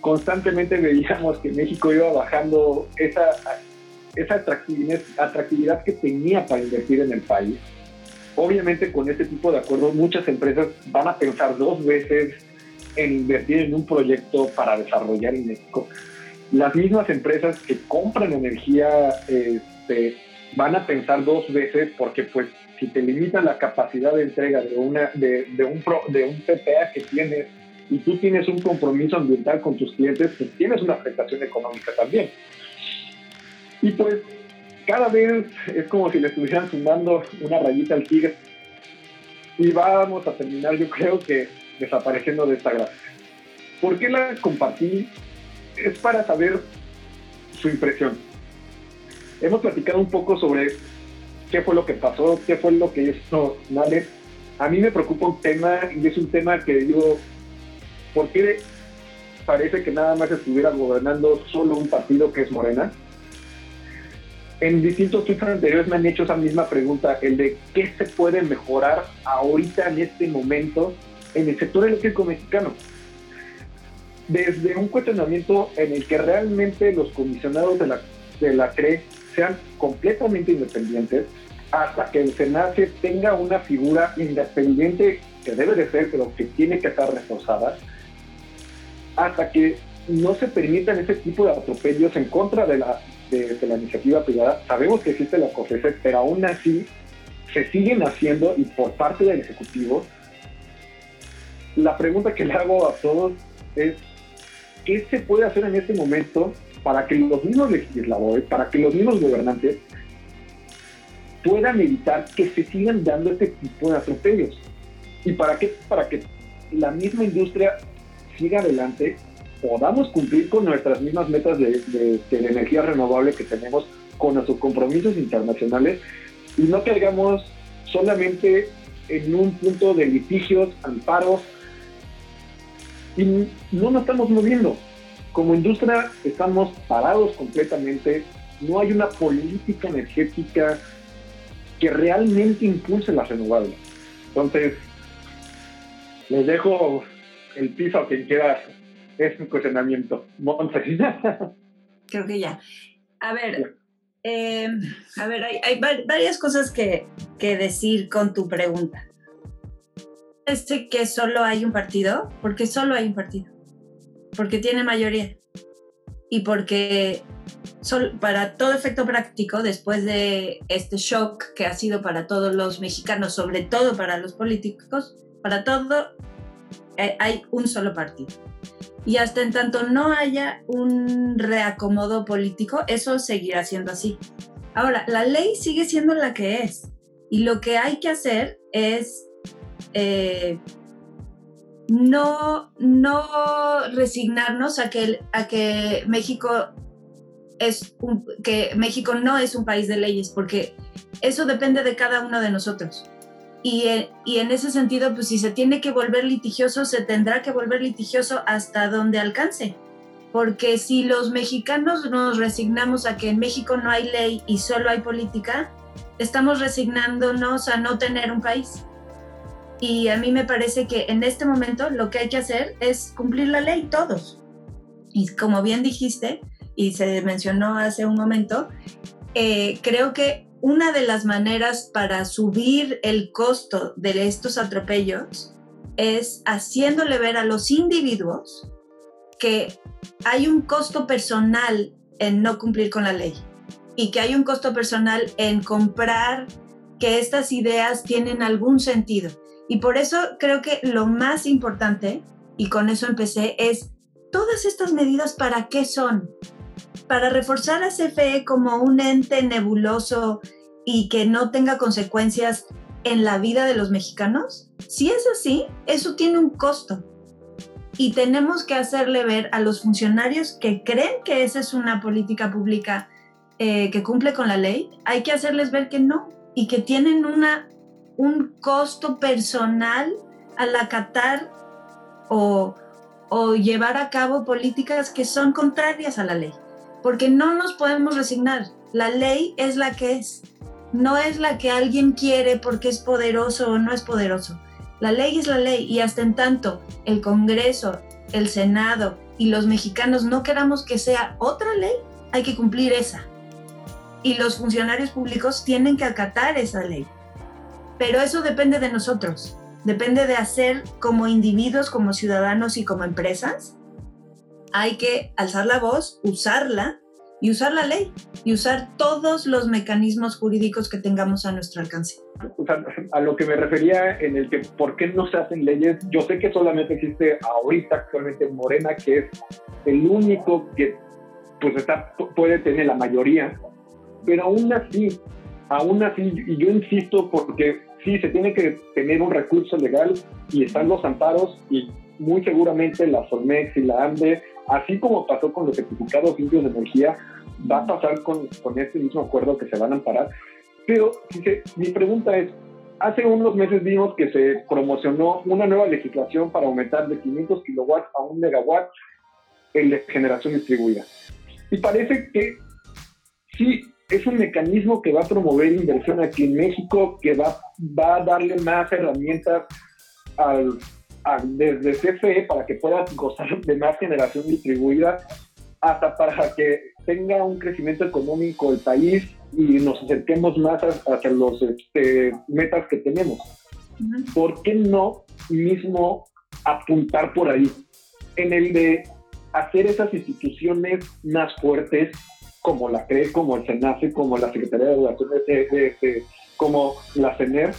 constantemente veíamos que México iba bajando esa, esa atractividad, que tenía para invertir en el país. obviamente con este tipo de acuerdos muchas empresas van a pensar dos veces en invertir en un proyecto para desarrollar en México. Las mismas empresas que compran energía este, van a pensar dos veces porque pues si te limita la capacidad de entrega de, una, de, de un, de un PPA que tienes y tú tienes un compromiso ambiental con tus clientes, pues tienes una afectación económica también. Y pues cada vez es como si le estuvieran sumando una rayita al tigre. Y vamos a terminar, yo creo que desapareciendo de esta gráfica. ¿Por qué la compartí? Es para saber su impresión. Hemos platicado un poco sobre qué fue lo que pasó, qué fue lo que hizo Nale. A mí me preocupa un tema y es un tema que digo, ¿por qué parece que nada más estuviera gobernando solo un partido que es Morena? En distintos tweets anteriores me han hecho esa misma pregunta, el de qué se puede mejorar ahorita en este momento en el sector eléctrico mexicano. Desde un cuestionamiento en el que realmente los comisionados de la, de la CRE sean completamente independientes, hasta que el SENACE tenga una figura independiente que debe de ser, pero que tiene que estar reforzada, hasta que no se permitan ese tipo de atropellos en contra de la, de, la iniciativa privada. Sabemos que existe la COFESE, pero aún así se siguen haciendo y por parte del Ejecutivo. La pregunta que le hago a todos es, ¿qué se puede hacer en este momento para que los mismos legisladores, para que los mismos gobernantes puedan evitar que se sigan dando este tipo de atropellos? ¿Y para qué? Para que la misma industria siga adelante, podamos cumplir con nuestras mismas metas de, energía renovable que tenemos, con nuestros compromisos internacionales y no caigamos solamente en un punto de litigios, amparos y no nos estamos moviendo. Como industria estamos parados completamente, no hay una política energética que realmente impulse las renovables. Entonces, les dejo el piso a quien quiera es un cuestionamiento. [LAUGHS] Creo que ya. A ver, eh, a ver, hay, varias cosas que, que, decir con tu pregunta. Este que solo hay un partido, porque solo hay un partido, porque tiene mayoría y porque para todo efecto práctico, después de este shock que ha sido para todos los mexicanos, sobre todo para los políticos, para todo eh, hay un solo partido. Y hasta en tanto no haya un reacomodo político, eso seguirá siendo así. Ahora, la ley sigue siendo la que es. Y lo que hay que hacer es eh, no, no resignarnos a que, a que México es que México no es un país de leyes, porque eso depende de cada uno de nosotros. Y, en ese sentido, pues si se tiene que volver litigioso, se tendrá que volver litigioso hasta donde alcance. Porque si los mexicanos nos resignamos a que en México no hay ley y solo hay política, estamos resignándonos a no tener un país. Y a mí me parece que en este momento lo que hay que hacer es cumplir la ley todos. Y como bien dijiste, y se mencionó hace un momento, eh, creo que una de las maneras para subir el costo de estos atropellos es haciéndole ver a los individuos que hay un costo personal en no cumplir con la ley y que hay un costo personal en comprar que estas ideas tienen algún sentido. Y por eso creo que lo más importante, y con eso empecé, es todas estas medidas para qué son para reforzar a CFE como un ente nebuloso y que no tenga consecuencias en la vida de los mexicanos? Si es así, eso tiene un costo. Y tenemos que hacerle ver a los funcionarios que creen que esa es una política pública eh, que cumple con la ley, hay que hacerles ver que no y que tienen una, un costo personal al acatar o, llevar a cabo políticas que son contrarias a la ley porque no nos podemos resignar. La ley es la que es. No es la que alguien quiere porque es poderoso o no es poderoso. La ley es la ley y hasta en tanto el Congreso, el Senado y los mexicanos no queramos que sea otra ley, hay que cumplir esa. Y los funcionarios públicos tienen que acatar esa ley. Pero eso depende de nosotros, depende de hacer como individuos, como ciudadanos y como empresas. Hay que alzar la voz, usarla y usar la ley y usar todos los mecanismos jurídicos que tengamos a nuestro alcance. a lo que me refería en el que por qué no se hacen leyes, yo sé que solamente existe ahorita actualmente Morena, que es el único que pues está, puede tener la mayoría, pero aún así, aún así, y yo insisto porque sí, se tiene que tener un recurso legal y están los amparos y muy seguramente la Solmex y la ANDE, así como pasó con los certificados limpios de energía, va a pasar con, con este mismo acuerdo que se van a amparar. Pero mi pregunta es, hace unos meses vimos que se promocionó una nueva legislación para aumentar de 500 kilowatts a un megawatt en generación distribuida. Y parece que sí, es un mecanismo que va a promover inversión aquí en México, que va, va a darle más herramientas al, desde CFE para que pueda gozar de más generación distribuida, hasta para que tenga un crecimiento económico el país y nos acerquemos más hacia los este, metas que tenemos. ¿Por qué no mismo apuntar por ahí? En el de hacer esas instituciones más fuertes, como la CRE, como el SENACE, como la Secretaría de Educación, como la CENER,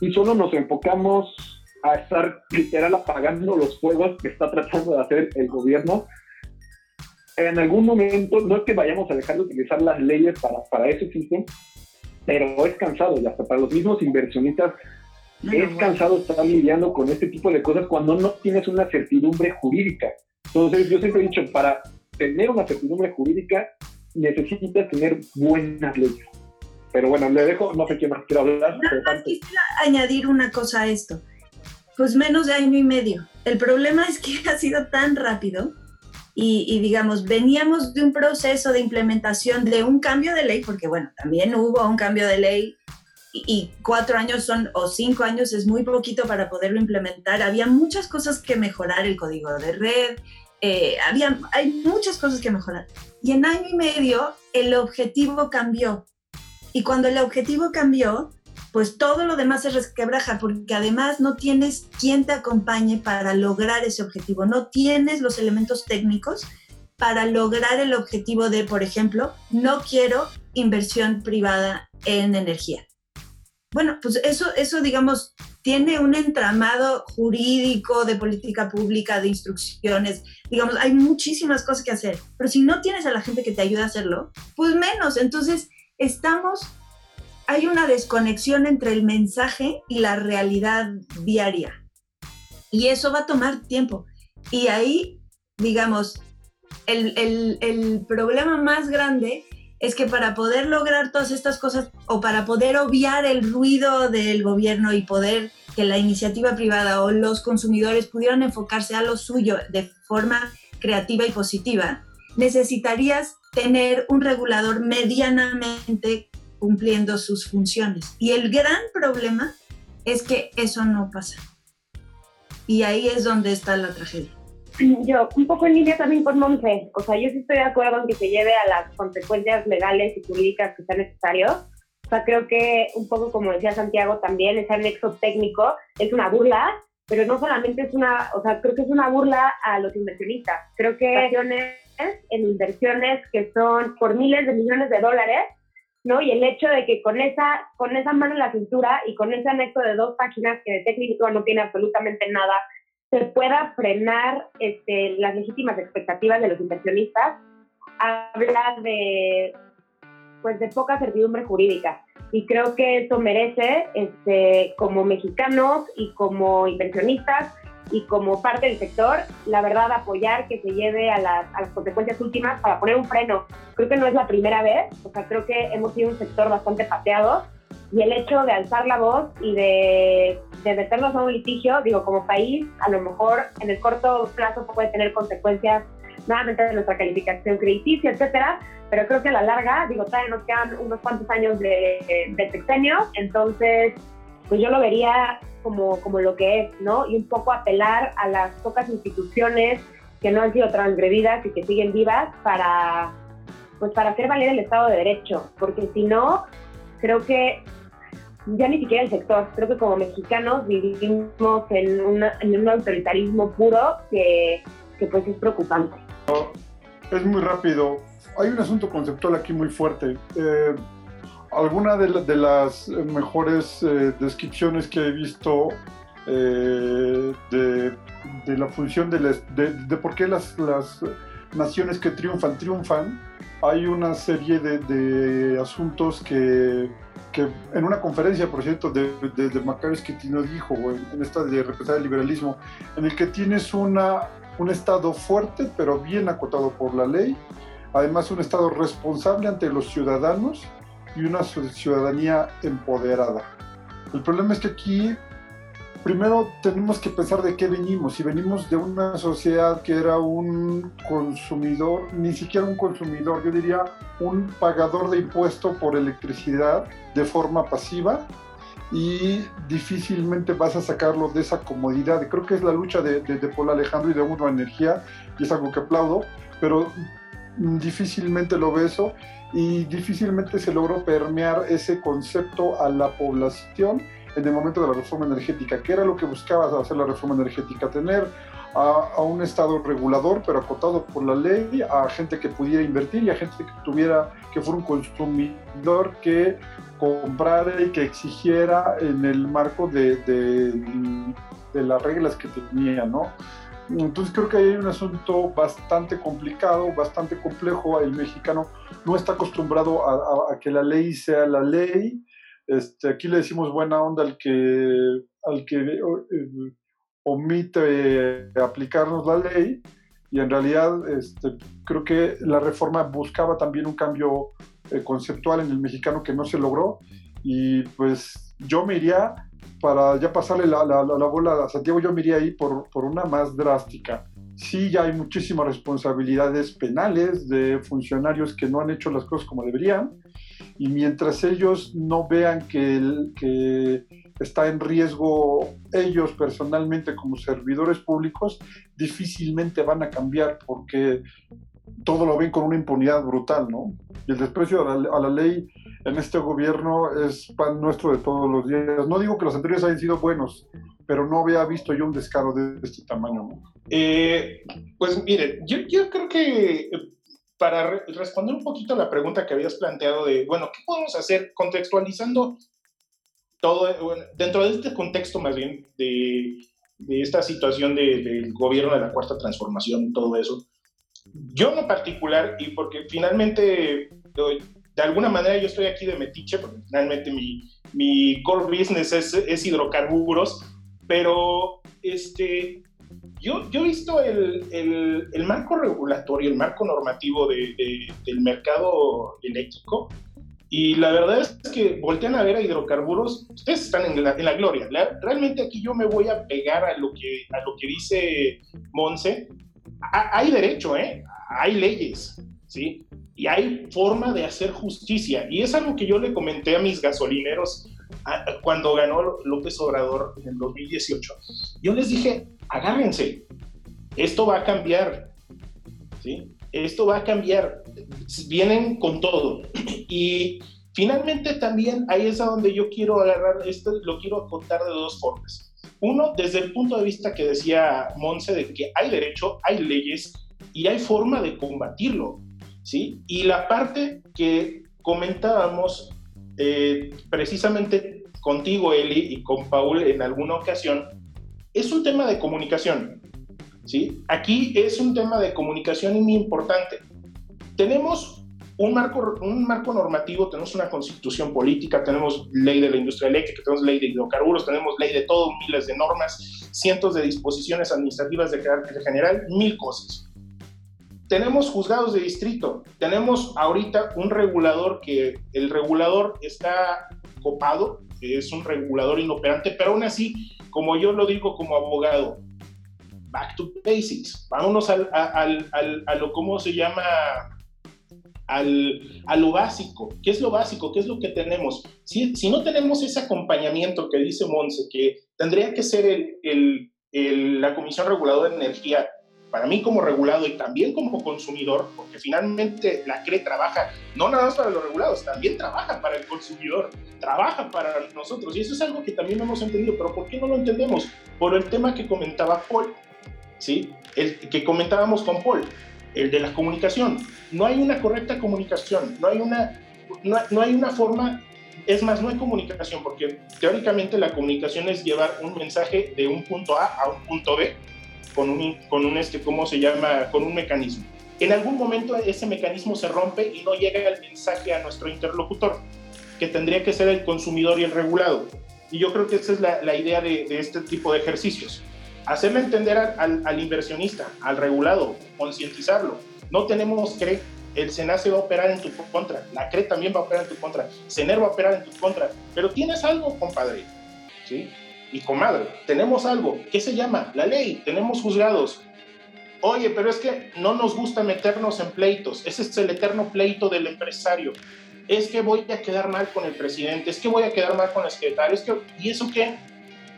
y solo nos enfocamos a estar literal apagando los fuegos que está tratando de hacer el gobierno. En algún momento, no es que vayamos a dejar de utilizar las leyes para, para eso existen, pero es cansado y hasta para los mismos inversionistas es cansado estar lidiando con este tipo de cosas cuando no tienes una certidumbre jurídica. Entonces, yo siempre he dicho, para tener una certidumbre jurídica necesitas tener buenas leyes. Pero bueno, le dejo, no sé quién más quiere hablar. quisiera añadir una cosa a esto. Pues menos de año y medio. El problema es que [LAUGHS] ha sido tan rápido y, y, digamos, veníamos de un proceso de implementación de un cambio de ley, porque bueno, también hubo un cambio de ley y, y cuatro años son, o cinco años es muy poquito para poderlo implementar. Había muchas cosas que mejorar, el código de red, eh, hay muchas cosas que mejorar. Y en año y medio el objetivo cambió. Y cuando el objetivo cambió, pues todo lo demás se resquebraja, porque además no tienes quien te acompañe para lograr ese objetivo, no tienes los elementos técnicos para lograr el objetivo de, por ejemplo, no quiero inversión privada en energía. Bueno, pues eso, eso digamos, tiene un entramado jurídico de política pública, de instrucciones, digamos, hay muchísimas cosas que hacer, pero si no tienes a la gente que te ayude a hacerlo, pues menos. Entonces, estamos, hay una desconexión entre el mensaje y la realidad diaria. Y eso va a tomar tiempo. Y ahí, digamos, el, el, el problema más grande es que para poder lograr todas estas cosas o para poder obviar el ruido del gobierno y poder que la iniciativa privada o los consumidores pudieran enfocarse a lo suyo de forma creativa y positiva, necesitarías tener un regulador medianamente cumpliendo sus funciones. Y el gran problema es que eso no pasa. Y ahí es donde está la tragedia. [CLEARS THROAT] Yo, un poco en línea también con Monse, o sea, yo sí estoy de acuerdo en que se lleve a las consecuencias legales y jurídicas que sean necesarios. O sea, creo que un poco como decía Santiago también, ese anexo técnico es una burla, pero no solamente es una, o sea, creo que es una burla a los inversionistas. Creo que en inversiones que son por miles de millones de dólares, ¿no? Y el hecho de que con esa, con esa mano en la cintura y con ese anexo de dos páginas que de técnico no tiene absolutamente nada se pueda frenar este, las legítimas expectativas de los inversionistas, habla de, pues, de poca certidumbre jurídica. Y creo que eso merece, este, como mexicanos y como inversionistas y como parte del sector, la verdad, apoyar que se lleve a las, a las consecuencias últimas para poner un freno. Creo que no es la primera vez, o sea, creo que hemos sido un sector bastante pateado y el hecho de alzar la voz y de, de meternos a un litigio, digo, como país, a lo mejor en el corto plazo puede tener consecuencias nuevamente de nuestra calificación crediticia, etcétera, pero creo que a la larga, digo, todavía nos quedan unos cuantos años de, de sexenio, entonces, pues yo lo vería como, como lo que es, ¿no? Y un poco apelar a las pocas instituciones que no han sido transgredidas y que siguen vivas para, pues para hacer valer el Estado de Derecho, porque si no, creo que ya ni siquiera el sector. Creo que como mexicanos vivimos en, un autoritarismo puro que, pues es preocupante. Es muy rápido. Hay un asunto conceptual aquí muy fuerte. Eh, alguna de, las mejores eh, descripciones que he visto eh, de, la función de, de, por qué las, las, naciones que triunfan triunfan, hay una serie de, asuntos que, que, en una conferencia, por cierto, de, de, de que nos dijo, en, esta de representar el liberalismo, en el que tienes una, un Estado fuerte pero bien acotado por la ley, además un Estado responsable ante los ciudadanos, y una ciudadanía empoderada. El problema es que aquí primero tenemos que pensar de qué venimos. Si venimos de una sociedad que era un consumidor, ni siquiera un consumidor, yo diría un pagador de impuesto por electricidad de forma pasiva y difícilmente vas a sacarlo de esa comodidad. Creo que es la lucha de, de, de Paul Alejandro y de Uno Energía y es algo que aplaudo, pero difícilmente lo ve eso y difícilmente se logró permear ese concepto a la población en el momento de la reforma energética. ¿Qué era lo que buscaba hacer la reforma energética? Tener a, un Estado regulador, pero acotado por la ley, a gente que pudiera invertir y a gente que tuviera, que fuera un consumidor que comprara y que exigiera en el marco de, de, de las reglas que tenía, ¿no? Entonces creo que hay un asunto bastante complicado, bastante complejo. El mexicano no está acostumbrado a, que la ley sea la ley. Este, aquí le decimos buena onda al que, al que eh, omite aplicarnos la ley y en realidad este, creo que la reforma buscaba también un cambio eh, conceptual en el mexicano que no se logró y pues yo me iría para ya pasarle la, la, la, bola a Santiago, yo me iría ahí por, por una más drástica. Sí, ya hay muchísimas responsabilidades penales de funcionarios que no han hecho las cosas como deberían, y mientras ellos no vean que, que está en riesgo ellos personalmente como servidores públicos, difícilmente van a cambiar porque todo lo ven con una impunidad brutal, ¿no? Y el desprecio a la, a la ley en este gobierno es pan nuestro de todos los días. No digo que los anteriores hayan sido buenos, pero no había visto yo un descaro de este tamaño. Eh, pues mire, yo, yo, creo que para responder un poquito a la pregunta que habías planteado de, bueno, ¿qué podemos hacer contextualizando todo, dentro de este contexto más bien de, de esta situación de, del gobierno de la cuarta transformación todo eso? Yo en particular, y porque finalmente de alguna manera yo estoy aquí de metiche, porque finalmente mi, mi core business es, es, hidrocarburos, pero este, yo, yo he visto el, el, el marco regulatorio, el marco normativo de, del mercado eléctrico, y la verdad es que voltean a ver a hidrocarburos, ustedes están en la, en la gloria. realmente aquí yo me voy a pegar a lo que, a lo que dice Monse. hay derecho, ¿eh? hay leyes, ¿sí? y hay forma de hacer justicia. Y es algo que yo le comenté a mis gasolineros cuando ganó López Obrador en el 2018. Yo les dije, agárrense, esto va a cambiar, ¿sí? Esto va a cambiar, vienen con todo. [CLEARS THROAT] Y finalmente también ahí es a donde yo quiero agarrar, esto lo quiero contar de dos formas. Uno, desde el punto de vista que decía Monse, de que hay derecho, hay leyes y hay forma de combatirlo. ¿sí? Y la parte que comentábamos eh, precisamente contigo, Eli, y con Paul en alguna ocasión, es un tema de comunicación, ¿sí? Aquí es un tema de comunicación muy importante. Tenemos un marco, un marco normativo, tenemos una constitución política, tenemos ley de la industria eléctrica, tenemos ley de hidrocarburos, tenemos ley de todo, miles de normas, cientos de disposiciones administrativas de carácter general, mil cosas tenemos juzgados de distrito, tenemos ahorita un regulador que el regulador está copado, es un regulador inoperante, pero aún así, como yo lo digo como abogado, back to basics, vámonos al, a lo, ¿cómo se llama? Al, a lo básico. ¿Qué es lo básico? ¿Qué es lo que tenemos? Si, si no tenemos ese acompañamiento que dice Monse, que tendría que ser el, el, la Comisión Reguladora de Energía para mí como regulado y también como consumidor, porque finalmente la CRE trabaja no nada más para los regulados, también trabaja para el consumidor, trabaja para nosotros. Y eso es algo que también hemos entendido, pero ¿por qué no lo entendemos? Por el tema que comentaba Paul, ¿sí? El que comentábamos con Paul, el de la comunicación. No hay una correcta comunicación, no hay una, no, no hay una forma es más, no hay comunicación, porque teóricamente la comunicación es llevar un mensaje de un punto A a un punto B con un, con un este, ¿cómo se llama? Con un mecanismo. En algún momento ese mecanismo se rompe y no llega el mensaje a nuestro interlocutor, que tendría que ser el consumidor y el regulado. Y yo creo que esa es la, la idea de, de, este tipo de ejercicios. Hacerle entender al, al inversionista, al regulado, concientizarlo. No tenemos que el SENACE va a operar en tu contra, la CRE también va a operar en tu contra, CENER va a operar en tu contra, pero tienes algo, compadre, ¿sí? Y comadre, tenemos algo, ¿qué se llama? La ley, tenemos juzgados. Oye, pero es que no nos gusta meternos en pleitos, ese es el eterno pleito del empresario. Es que voy a quedar mal con el presidente, es que voy a quedar mal con el secretario, es que, ¿y eso qué?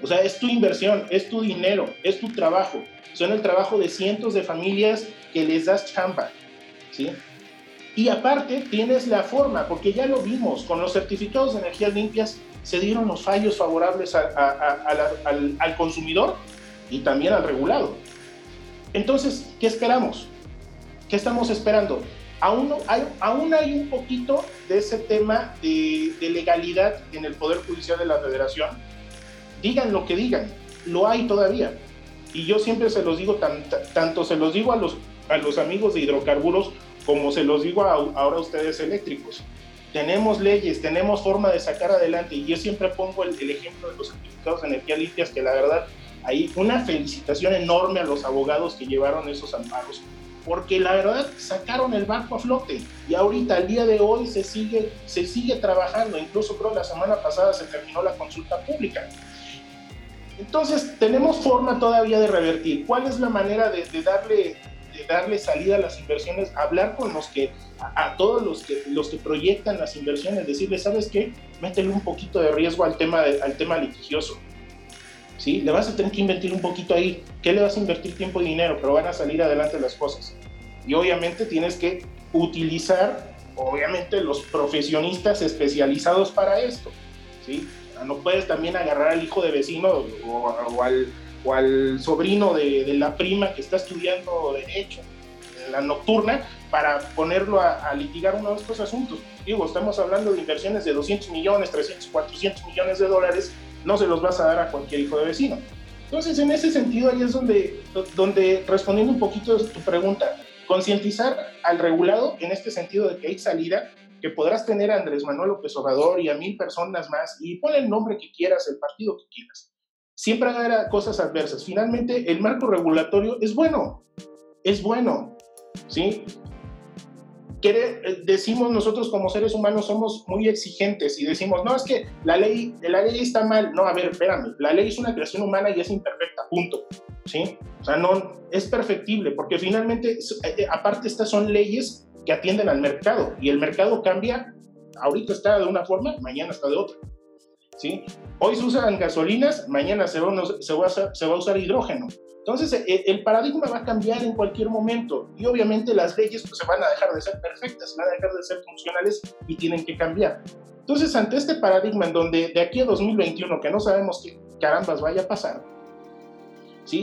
O sea, es tu inversión, es tu dinero, es tu trabajo. Son el trabajo de cientos de familias que les das chamba, ¿sí? Y aparte tienes la forma, porque ya lo vimos, con los certificados de energías limpias se dieron los fallos favorables al, al, consumidor y también al regulado. Entonces, ¿qué esperamos? ¿Qué estamos esperando? Aún hay, un poquito de ese tema de, legalidad en el Poder Judicial de la Federación. Digan lo que digan, lo hay todavía. Y yo siempre se los digo, tan, tanto se los digo a los, a los amigos de hidrocarburos como se los digo ahora a ustedes eléctricos. Tenemos leyes, tenemos forma de sacar adelante y yo siempre pongo el, ejemplo de los certificados de energía limpias que la verdad hay una felicitación enorme a los abogados que llevaron esos amparos porque la verdad sacaron el barco a flote y ahorita al día de hoy se sigue, se sigue trabajando, incluso creo la semana pasada se terminó la consulta pública. Entonces tenemos forma todavía de revertir. ¿Cuál es la manera de darle darle salida a las inversiones, hablar con los que, a, a, todos los que, los que proyectan las inversiones, decirles, ¿sabes qué? Métele un poquito de riesgo al tema, de, al tema litigioso. ¿Sí? Le vas a tener que invertir un poquito ahí. ¿Qué le vas a invertir tiempo y dinero? Pero van a salir adelante las cosas. Y obviamente tienes que utilizar, obviamente, los profesionistas especializados para esto. ¿Sí? No puedes también agarrar al hijo de vecino o, o al o al sobrino de, la prima que está estudiando Derecho en la nocturna para ponerlo a, a, litigar uno de estos asuntos. Digo, estamos hablando de inversiones de 200 millones, 300, 400 millones de dólares, no se los vas a dar a cualquier hijo de vecino. Entonces, en ese sentido, ahí es donde, donde respondiendo un poquito a tu pregunta, concientizar al regulado en este sentido de que hay salida, que podrás tener a Andrés Manuel López Obrador y a mil personas más, y pon el nombre que quieras, el partido que quieras siempre habrá cosas adversas. Finalmente, el marco regulatorio es bueno, es bueno, ¿sí? decimos nosotros como seres humanos somos muy exigentes y decimos, no, es que la ley, la ley está mal. No, a ver, espérame, la ley es una creación humana y es imperfecta, punto. ¿Sí? O sea, no, es perfectible, porque finalmente, eh, aparte, estas son leyes que atienden al mercado y el mercado cambia, ahorita está de una forma, mañana está de otra. ¿Sí? Hoy se usan gasolinas, mañana se va, a, usar, hidrógeno. Entonces, el, el, paradigma va a cambiar en cualquier momento y obviamente las leyes pues, se van a dejar de ser perfectas, van a dejar de ser funcionales y tienen que cambiar. Entonces, ante este paradigma en donde de aquí a 2021, que no sabemos qué carambas vaya a pasar,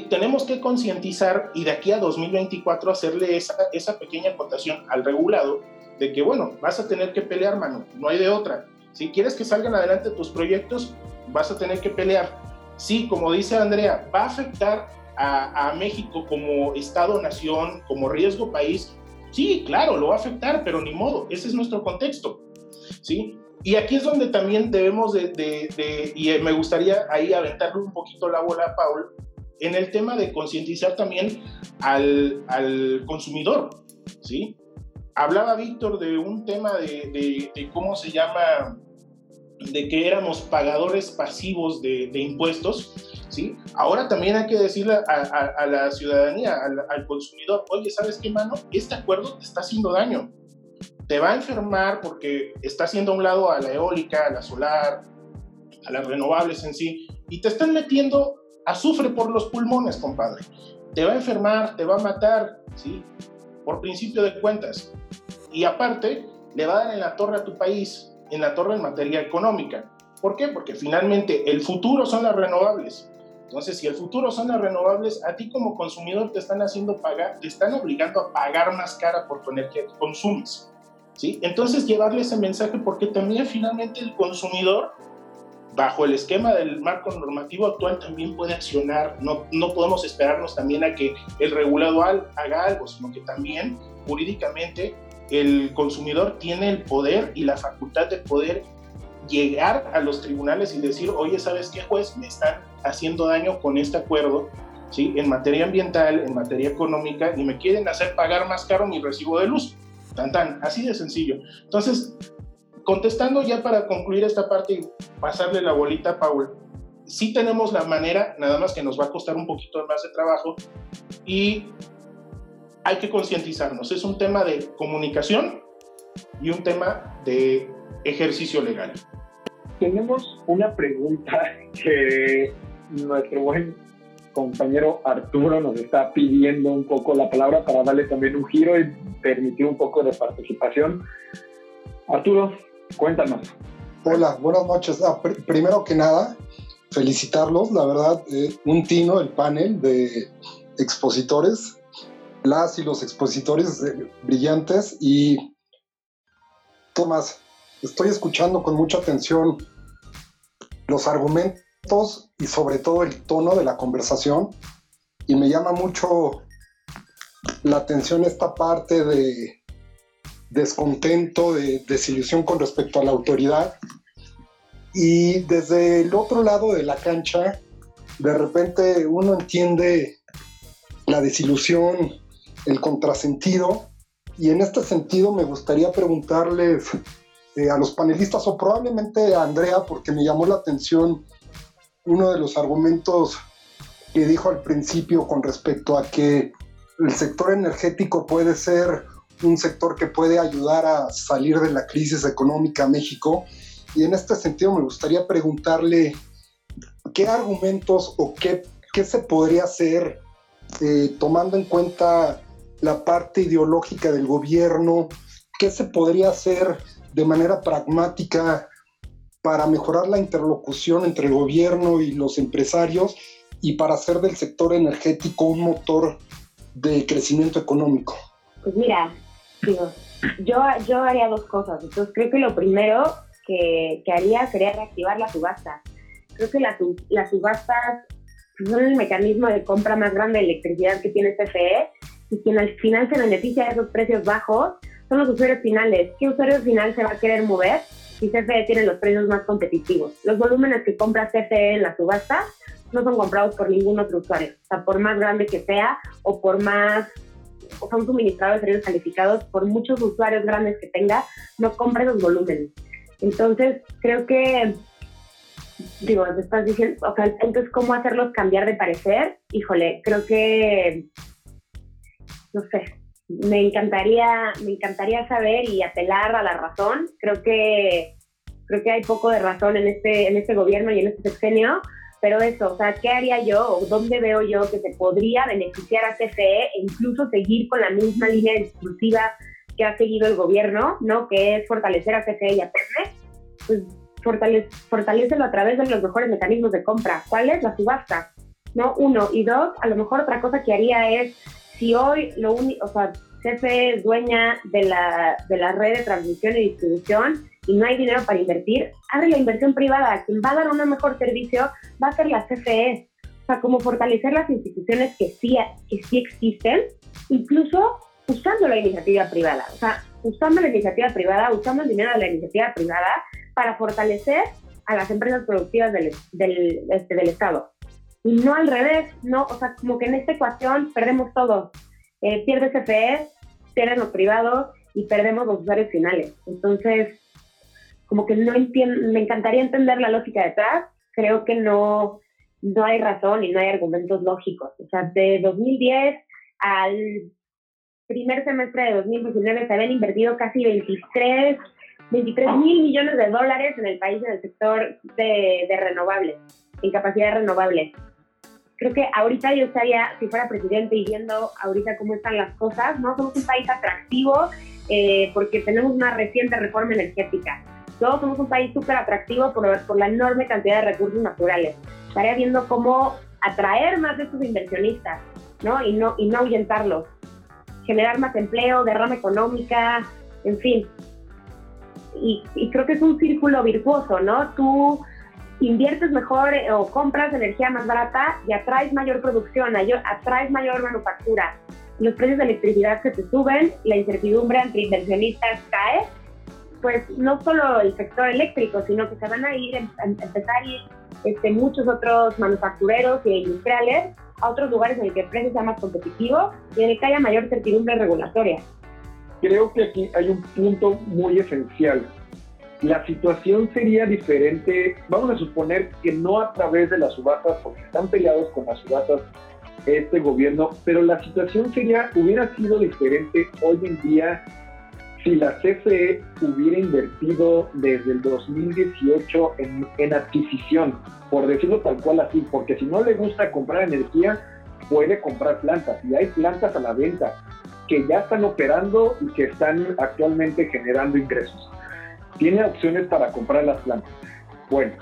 tenemos que concientizar y de aquí a 2024 hacerle esa, esa pequeña acotación al regulado de que, bueno, vas a tener que pelear, mano, no hay de otra si quieres que salgan adelante tus proyectos, vas a tener que pelear. Sí, como dice Andrea, va a afectar a, México como Estado-nación, como riesgo país. Sí, claro, lo va a afectar, pero ni modo, ese es nuestro contexto. ¿sí? Y aquí es donde también debemos de, de, y me gustaría ahí aventarle un poquito la bola a Paul, en el tema de concientizar también al, al consumidor, ¿sí? Hablaba Víctor de un tema de, cómo se llama, de que éramos pagadores pasivos de, impuestos, ¿sí? Ahora también hay que decirle a la ciudadanía, al, al, consumidor, oye, ¿sabes qué, mano? Este acuerdo te está haciendo daño. Te va a enfermar porque está haciendo a un lado a la eólica, a la solar, a las renovables en sí, y te están metiendo azufre por los pulmones, compadre. te va a enfermar, te va a matar, ¿sí? Por principio de cuentas. Y aparte, le va a dar en la torre a tu país, en la torre en materia económica. ¿Por qué? Porque finalmente el futuro son las renovables. Entonces, si el futuro son las renovables, a ti como consumidor te están haciendo pagar, te están obligando a pagar más cara por tu energía que consumes. ¿sí? Entonces, llevarle ese mensaje porque también finalmente el consumidor, bajo el esquema del marco normativo actual, también puede accionar. No, no podemos esperarnos también a que el regulador haga algo, sino que también jurídicamente el consumidor tiene el poder y la facultad de poder llegar a los tribunales y decir, oye, ¿sabes qué, juez? Me están haciendo daño con este acuerdo, ¿sí? En materia ambiental, en materia económica, y me quieren hacer pagar más caro mi recibo de luz. Tan, tan, así de sencillo. Entonces, contestando ya para concluir esta parte y pasarle la bolita a Paul, sí tenemos la manera, nada más que nos va a costar un poquito más de trabajo y hay que concientizarnos. Es un tema de comunicación y un tema de ejercicio legal. Tenemos una pregunta que nuestro buen compañero Arturo nos está pidiendo un poco la palabra para darle también un giro y permitir un poco de participación. Arturo, cuéntanos. Hola, buenas noches. Ah, primero que nada, felicitarlos, la verdad, eh, un tino el panel de expositores, las y los expositores eh, brillantes y Tomás, estoy escuchando con mucha atención los argumentos y sobre todo el tono de la conversación y me llama mucho la atención esta parte de descontento, de desilusión con respecto a la autoridad. Y desde el otro lado de la cancha, de repente uno entiende la desilusión, el contrasentido, y en este sentido me gustaría preguntarles eh, a los panelistas o probablemente a Andrea, porque me llamó la atención uno de los argumentos que dijo al principio con respecto a que el sector energético puede ser un sector que puede ayudar a salir de la crisis económica a México. Y en este sentido me gustaría preguntarle qué argumentos o qué, qué se podría hacer eh, tomando en cuenta la parte ideológica del gobierno, qué se podría hacer de manera pragmática para mejorar la interlocución entre el gobierno y los empresarios y para hacer del sector energético un motor de crecimiento económico? Pues mira, yo, yo haría dos cosas. Entonces creo que lo primero que, que haría sería reactivar la subasta. Creo que las subastas son el mecanismo de compra más grande de electricidad que tiene CFE y quien al final se beneficia de esos precios bajos son los usuarios finales. ¿Qué usuario final se va a querer mover si CFE tiene los precios más competitivos? Los volúmenes que compra CFE en la subasta no son comprados por ningún otro usuario. O sea, por más grande que sea o por más son suministrados servicios calificados, por muchos usuarios grandes que tenga, no compra esos volúmenes. Entonces, creo que, digo, estás diciendo, o sea, entonces, ¿cómo hacerlos cambiar de parecer? Híjole, creo que, no sé, me encantaría, me encantaría saber y apelar a la razón. Creo que, creo que hay poco de razón en este, en este gobierno y en este sexenio, pero eso, o sea, ¿qué haría yo dónde veo yo que se podría beneficiar a CFE e incluso seguir con la misma línea exclusiva que ha seguido el gobierno, ¿no? Que es fortalecer a CFE y a Pemex, pues fortalece, fortalecelo a través de los mejores mecanismos de compra. ¿Cuál es? La subasta, ¿no? Uno. Y dos, a lo mejor otra cosa que haría es si hoy lo único, o sea, CFE es dueña de la, de la red de transmisión y distribución y no hay dinero para invertir, abre la inversión privada. Quien va a dar un mejor servicio va a ser la CFE. O sea, como fortalecer las instituciones que sí, que sí existen, incluso usando la iniciativa privada. O sea, usando la iniciativa privada, usando el dinero de la iniciativa privada para fortalecer a las empresas productivas del, del, este, del Estado. Y no al revés, no, o sea, como que en esta ecuación perdemos todo. Eh, pierde CFE, pierden los privados y perdemos los usuarios finales. Entonces, como que no entiendo, me encantaría entender la lógica detrás, creo que no, no hay razón y no hay argumentos lógicos. O sea, de 2010 al primer semestre de 2019 se habían invertido casi 23 23 mil millones de dólares en el país en el sector de, de renovables, en capacidad renovable creo que ahorita yo estaría, si fuera presidente y viendo ahorita cómo están las cosas, ¿no? Somos un país atractivo eh, porque tenemos una reciente reforma energética. Todos somos un país súper atractivo por, por la enorme cantidad de recursos naturales. Estaría viendo cómo atraer más de estos inversionistas, ¿no? Y no, y no ahuyentarlos. Generar más empleo, derrama económica, en fin. Y, y creo que es un círculo virtuoso, ¿no? Tú inviertes mejor eh, o compras energía más barata y atraes mayor producción, atraes mayor manufactura. Los precios de electricidad se te suben, la incertidumbre entre inversionistas cae, pues no solo el sector eléctrico, sino que se van a ir em, em, a empezar ir este, muchos otros manufactureros e industriales a otros lugares en el que el precio sea más competitivo y en el que haya mayor certidumbre regulatoria. Creo que aquí hay un punto muy esencial la situación sería diferente. Vamos a suponer que no a través de las subastas, porque están peleados con las subastas este gobierno, pero la situación sería, hubiera sido diferente hoy en día si la CFE hubiera invertido desde el 2018 en, en adquisición, por decirlo tal cual así, porque si no le gusta comprar energía, puede comprar plantas y hay plantas a la venta que ya están operando y que están actualmente generando ingresos tiene opciones para comprar las plantas. Bueno,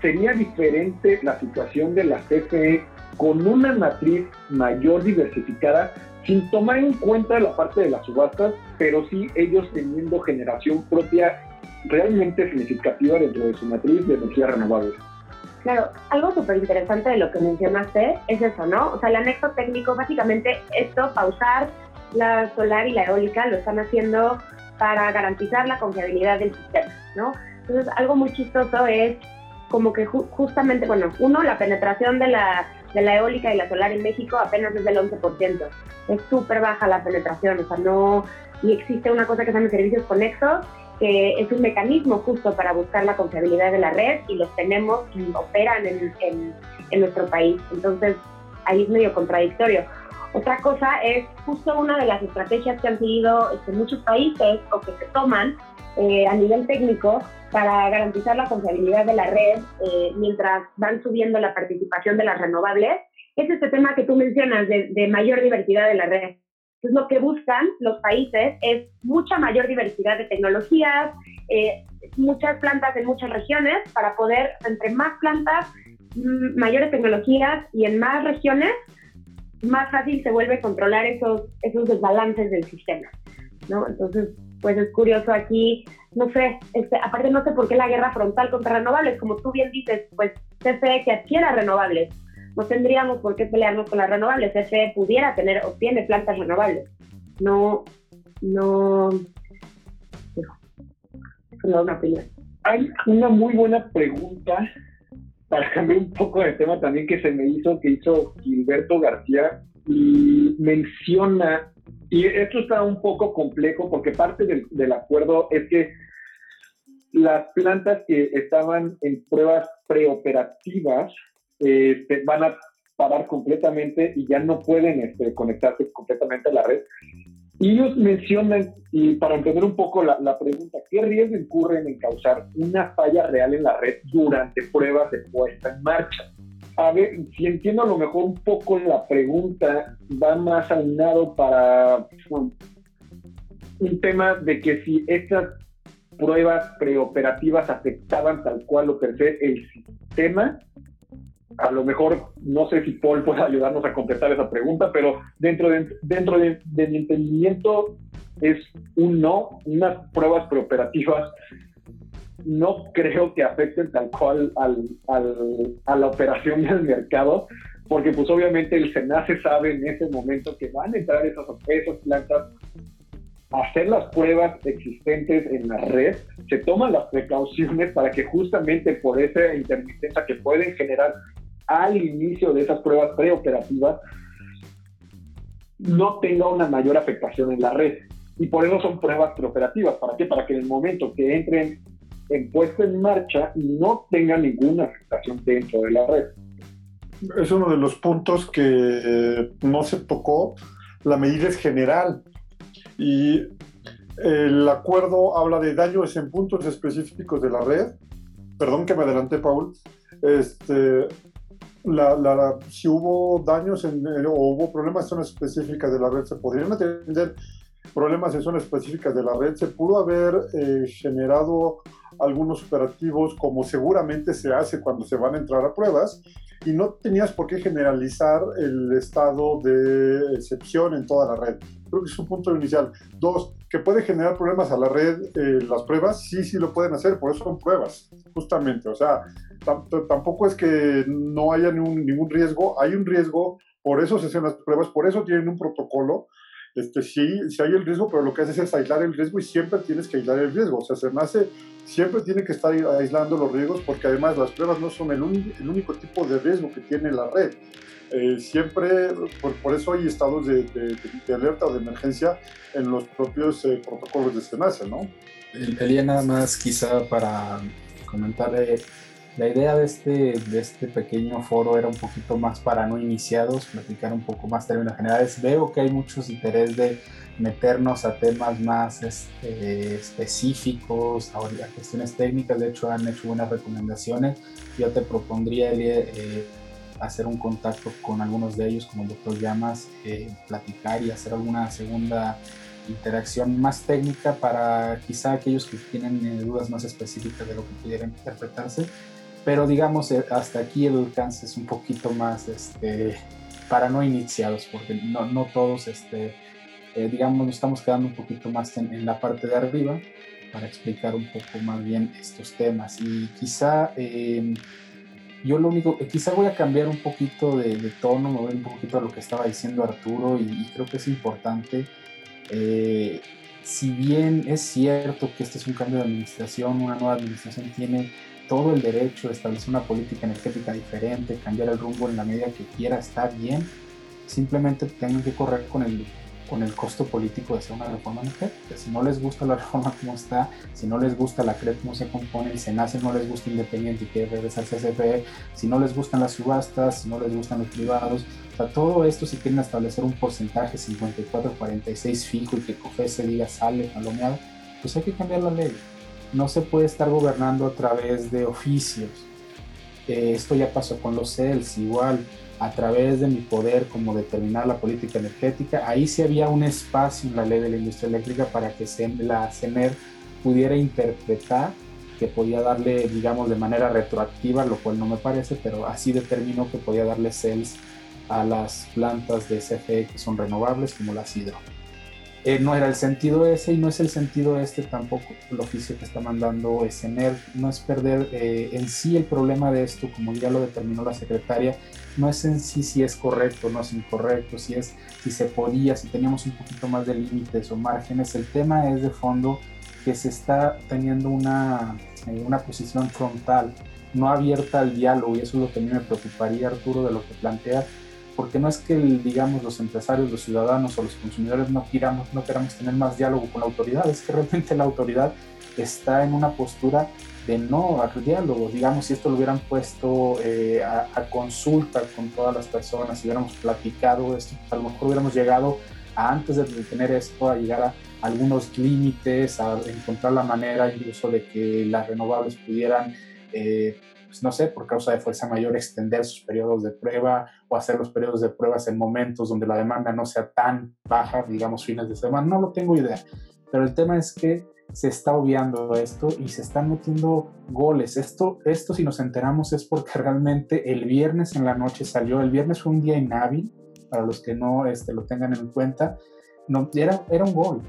sería diferente la situación de la CFE con una matriz mayor diversificada sin tomar en cuenta la parte de las subastas, pero sí ellos teniendo generación propia realmente significativa dentro de su matriz de energía renovable. Claro, algo súper interesante de lo que mencionaste es eso, ¿no? O sea, el anexo técnico, básicamente esto, pausar la solar y la eólica, lo están haciendo para garantizar la confiabilidad del sistema, ¿no? Entonces, algo muy chistoso es como que justamente, bueno, uno, la penetración de la, de la eólica y la solar en México apenas es del 11%. Es súper baja la penetración, o sea, no... Y existe una cosa que se llama servicios conexos, que es un mecanismo justo para buscar la confiabilidad de la red y los tenemos y operan en, en, en nuestro país. Entonces, ahí es medio contradictorio. Otra cosa es justo una de las estrategias que han seguido este, muchos países o que se toman eh, a nivel técnico para garantizar la confiabilidad de la red eh, mientras van subiendo la participación de las renovables, es este tema que tú mencionas de, mayor diversidad de la red. Entonces, lo que buscan los países es mucha mayor diversidad de tecnologías, eh, muchas plantas en muchas regiones para poder, entre más plantas, mm, mayores tecnologías y en más regiones, más fácil se vuelve controlar esos, esos desbalances del sistema, ¿no? Entonces, pues es curioso aquí, no sé, este, aparte no sé por qué la guerra frontal contra renovables, como tú bien dices, pues CFE que adquiera renovables, no tendríamos por qué pelearnos con las renovables, CFE pudiera tener o tiene plantas renovables, no, no, no, una opinión. Hay una muy buena pregunta para cambiar un poco de tema también que se me hizo, que hizo Gilberto García, y menciona, y esto está un poco complejo porque parte del, acuerdo es que las plantas que estaban en pruebas preoperativas este, van a parar completamente y ya no pueden este, conectarse completamente a la red. Y ellos mencionan, y para entender un poco la, pregunta, ¿qué riesgo incurren en causar una falla real en la red durante pruebas de puesta en marcha? A ver, si entiendo a lo mejor un poco la pregunta, va más aunado para un tema de que si estas pruebas preoperativas afectaban tal cual o per se el sistema, a lo mejor no sé si Paul puede [LAUGHS] ayudarnos a completar esa pregunta, pero dentro de, dentro de, mi entendimiento es un no, unas pruebas preoperativas. No creo que afecten tal cual al, a la operación del mercado, porque pues obviamente el SENACE sabe en ese momento que van a entrar esas, esas plantas hacer las pruebas existentes en la red, se toman las precauciones para que justamente por esa intermitencia que pueden generar al inicio de esas pruebas preoperativas no tenga una mayor afectación en la red. Y por eso son pruebas preoperativas. ¿Para qué? Para que en el momento que entren en puesto en marcha no tenga ninguna afectación dentro de la red. Es uno de los puntos que no se tocó. La medida es general y el acuerdo habla de daños en puntos específicos de la red. Perdón que me adelanté, Paul. Este, la, si hubo daños en, o hubo problemas en zonas específicas de la red, se podrían atender problemas en zonas específicas de la red, se pudo haber eh, generado algunos operativos como seguramente se hace cuando se van a entrar a pruebas y no tenías por qué generalizar el estado de excepción en toda la red. Creo que es un punto inicial. Dos, que puede generar problemas a la red eh, las pruebas, sí, sí lo pueden hacer, por eso son pruebas, justamente. O sea, tampoco es que no haya ningún, riesgo, hay un riesgo, por eso se hacen las pruebas, por eso tienen un protocolo, este, sí, sí hay el riesgo, pero lo que haces es aislar el riesgo y siempre tienes que aislar el riesgo. O sea, se nace, siempre tiene que estar aislando los riesgos porque además las pruebas no son el, único tipo de riesgo que tiene la red. Eh, siempre, por, por, eso hay estados de, alerta o de emergencia en los propios eh, protocolos de SENACE, ¿no? Elia, nada más quizá para comentarle la idea de este, de este pequeño foro era un poquito más para no iniciados, platicar un poco más términos generales. Veo que hay muchos interés de meternos a temas más este, específicos, a, cuestiones técnicas. De hecho, han hecho buenas recomendaciones. Yo te propondría, eh, hacer un contacto con algunos de ellos, como el doctor Llamas, eh, platicar y hacer alguna segunda interacción más técnica para quizá aquellos que tienen eh, dudas más específicas de lo que pudiera interpretarse pero digamos, eh, hasta aquí el alcance es un poquito más este, para no iniciados, porque no, no todos, este, eh, digamos, nos estamos quedando un poquito más en, la parte de arriba para explicar un poco más bien estos temas. Y quizá em, yo lo único, quizá voy a cambiar un poquito de, tono, me voy un poquito a lo que estaba diciendo Arturo y, creo que es importante. Eh, si bien es cierto que este es un cambio de administración, una nueva administración tiene todo el derecho de establecer una política energética diferente, cambiar el rumbo en la medida que quiera, está bien. Simplemente tengan que correr con el, con el costo político de hacer una reforma energética. Si no les gusta la [LAUGHS] reforma como está, si no les gusta la CREP como se compone, el SENACE no les gusta Independiente y quiere regresarse a CFE, si no les gustan las subastas, si no les gustan los privados, o sea, todo esto si quieren establecer un porcentaje 54-46 fijo y que COFESE diga sale palomeado, pues hay que cambiar la ley no se puede estar gobernando a través de oficios. Eh, esto ya pasó con los CELS, igual, a través de mi poder como determinar la política energética. Ahí sí había un espacio en la ley de la industria eléctrica para que la CENER pudiera interpretar que podía darle, digamos, de manera retroactiva, lo cual no me parece, pero así determinó que podía darle CELS a las plantas de CFE que son renovables, como las hidro. Eh, no era el sentido ese y no es el sentido este tampoco el oficio que está mandando SENER, no es perder eh, en sí el problema de esto, como ya lo determinó la secretaria, no es en sí si es correcto o no es incorrecto, si es si se podía, si teníamos un poquito más de límites o márgenes, el tema es de fondo que se está teniendo una, eh, una posición frontal, no abierta al diálogo y eso es lo que a mí me preocuparía Arturo de lo que plantea porque no es que, digamos, los empresarios, los ciudadanos o los consumidores no queramos, no queramos tener más diálogo con la autoridad, es que realmente la autoridad está en una postura de no al diálogo. Digamos, si esto lo hubieran puesto eh, a, consulta con todas las personas, si hubiéramos platicado esto, pues a lo mejor hubiéramos llegado antes de tener esto, a llegar a algunos límites, a encontrar la manera incluso de que las renovables pudieran eh, pues, no sé, por causa de fuerza mayor, extender sus periodos de prueba o hacer los periodos de pruebas en momentos donde la demanda no sea tan baja, digamos fines de semana, no lo tengo idea. Pero el tema es que se está obviando esto y se están metiendo goles. Esto, esto si nos enteramos es porque realmente el viernes en la noche salió, el viernes fue un día inhábil, para los que no este, lo tengan en cuenta, no, era, era un gol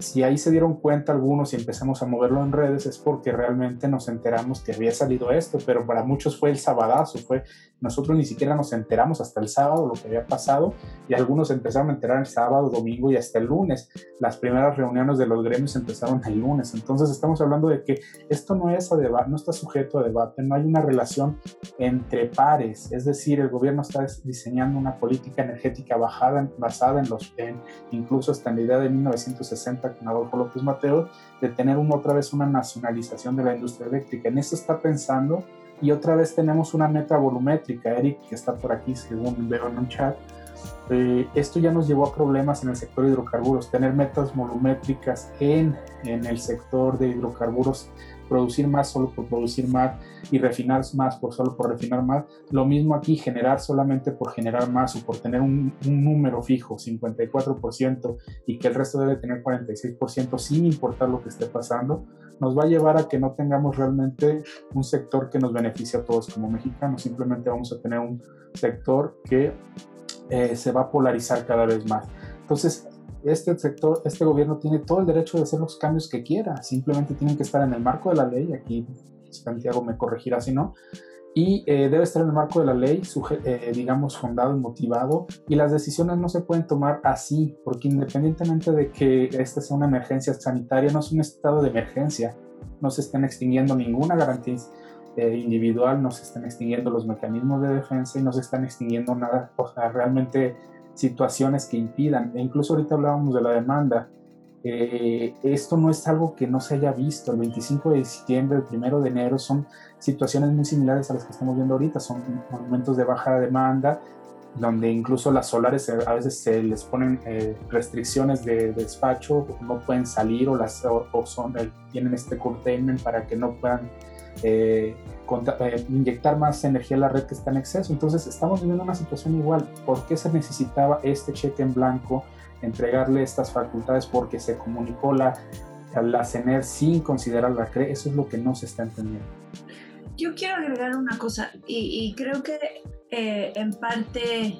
si ahí se dieron cuenta algunos y empezamos a moverlo en redes es porque realmente nos enteramos que había salido esto, pero para muchos fue el sabadazo, fue nosotros ni siquiera nos enteramos hasta el sábado lo que había pasado y algunos empezaron a enterar el sábado, domingo y hasta el lunes. Las primeras reuniones de los gremios empezaron el lunes, entonces estamos hablando de que esto no es a debate, no está sujeto a debate, no hay una relación entre pares, es decir, el gobierno está diseñando una política energética bajada, basada en los, en, incluso hasta en la idea de 1960 con Adolfo López de tener una, otra vez una nacionalización de la industria eléctrica. En eso está pensando y otra vez tenemos una meta volumétrica. Eric, que está por aquí, según veo en un chat, eh, esto ya nos llevó a problemas en el sector de hidrocarburos, tener metas volumétricas en, en el sector de hidrocarburos producir más solo por producir más y refinar más por solo por refinar más. Lo mismo aquí, generar solamente por generar más o por tener un, número fijo, 54%, y que el resto debe tener 46% sin importar lo que esté pasando, nos va a llevar a que no tengamos realmente un sector que nos beneficie a todos como mexicanos. Simplemente vamos a tener un sector que eh, se va a polarizar cada vez más. Entonces, este sector, este gobierno tiene todo el derecho de hacer los cambios que quiera, simplemente tienen que estar en el marco de la ley, aquí Santiago me corregirá si no, y eh, debe estar en el marco de la ley, eh, digamos, fundado y motivado, y las decisiones no se pueden tomar así, porque independientemente de que esta sea una emergencia sanitaria, no es un estado de emergencia, no se están extinguiendo ninguna garantía eh, individual, no se están extinguiendo los mecanismos de defensa y no se están extinguiendo nada, o sea, realmente situaciones que impidan. E incluso ahorita hablábamos de la demanda. Eh, esto no es algo que no se haya visto. El 25 de diciembre, el 1 de enero son situaciones muy similares a las que estamos viendo ahorita. Son momentos de baja demanda, donde incluso las solares a veces se les ponen eh, restricciones de, despacho, no pueden salir o, las, o, son, tienen este curtailment para que no puedan eh, eh, inyectar más energía a la red que está en exceso. Entonces estamos viviendo una situación igual. ¿Por qué se necesitaba este cheque en blanco, entregarle estas facultades? Porque se comunicó la, la CENER sin considerar la CRE. Eso es lo que no se está entendiendo. Yo quiero agregar una cosa y, creo que eh, en parte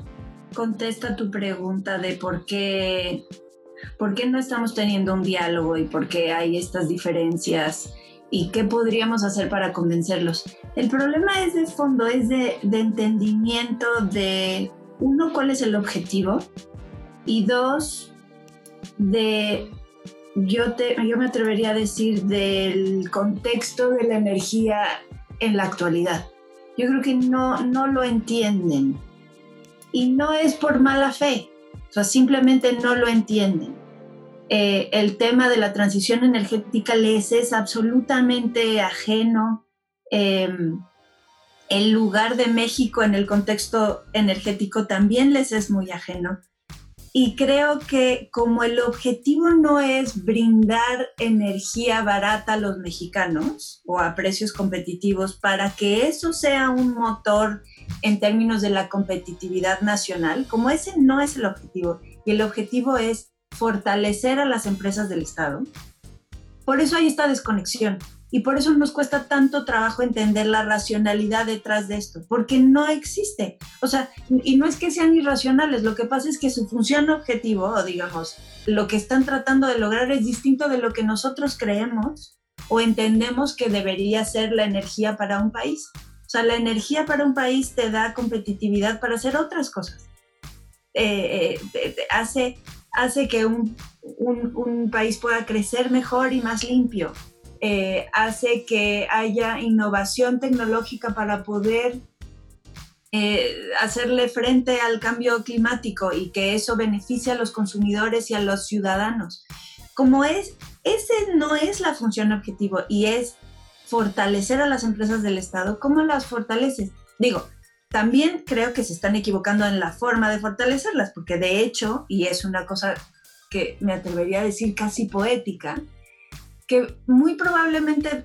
contesta tu pregunta de por qué, por qué no estamos teniendo un diálogo y por qué hay estas diferencias y qué podríamos hacer para convencerlos. El problema es de fondo, es de, entendimiento de, uno, cuál es el objetivo y dos, de, yo, te, yo me atrevería a decir, del contexto de la energía en la actualidad. Yo creo que no, no lo entienden y no es por mala fe, o sea, simplemente no lo entienden. Eh, el tema de la transición energética les es absolutamente ajeno. Em, el lugar de México en el contexto energético también les es muy ajeno. Y creo que como el objetivo no es brindar energía barata a los mexicanos o a precios competitivos para que eso sea un motor en términos de la competitividad nacional, como ese no es el objetivo y el objetivo es fortalecer a las empresas del Estado. Por eso hay esta desconexión y por eso nos cuesta tanto trabajo entender la racionalidad detrás de esto, porque no existe. O sea, y no es que sean irracionales, lo que pasa es que su función objetivo, o digamos, lo que están tratando de lograr es distinto de lo que nosotros creemos o entendemos que debería ser la energía para un país. O sea, la energía para un país te da competitividad para hacer otras cosas. Eh, eh, hace hace que un, país pueda crecer mejor y más limpio. Eh, hace que haya innovación tecnológica para poder eh, hacerle frente al cambio climático y que eso beneficie a los consumidores y a los ciudadanos. Como es, ese no es la función objetivo y es fortalecer a las empresas del Estado. ¿Cómo las fortaleces? Digo, también creo que se están equivocando en la forma de fortalecerlas, porque de hecho, y es una cosa que me atrevería a decir casi poética, que muy probablemente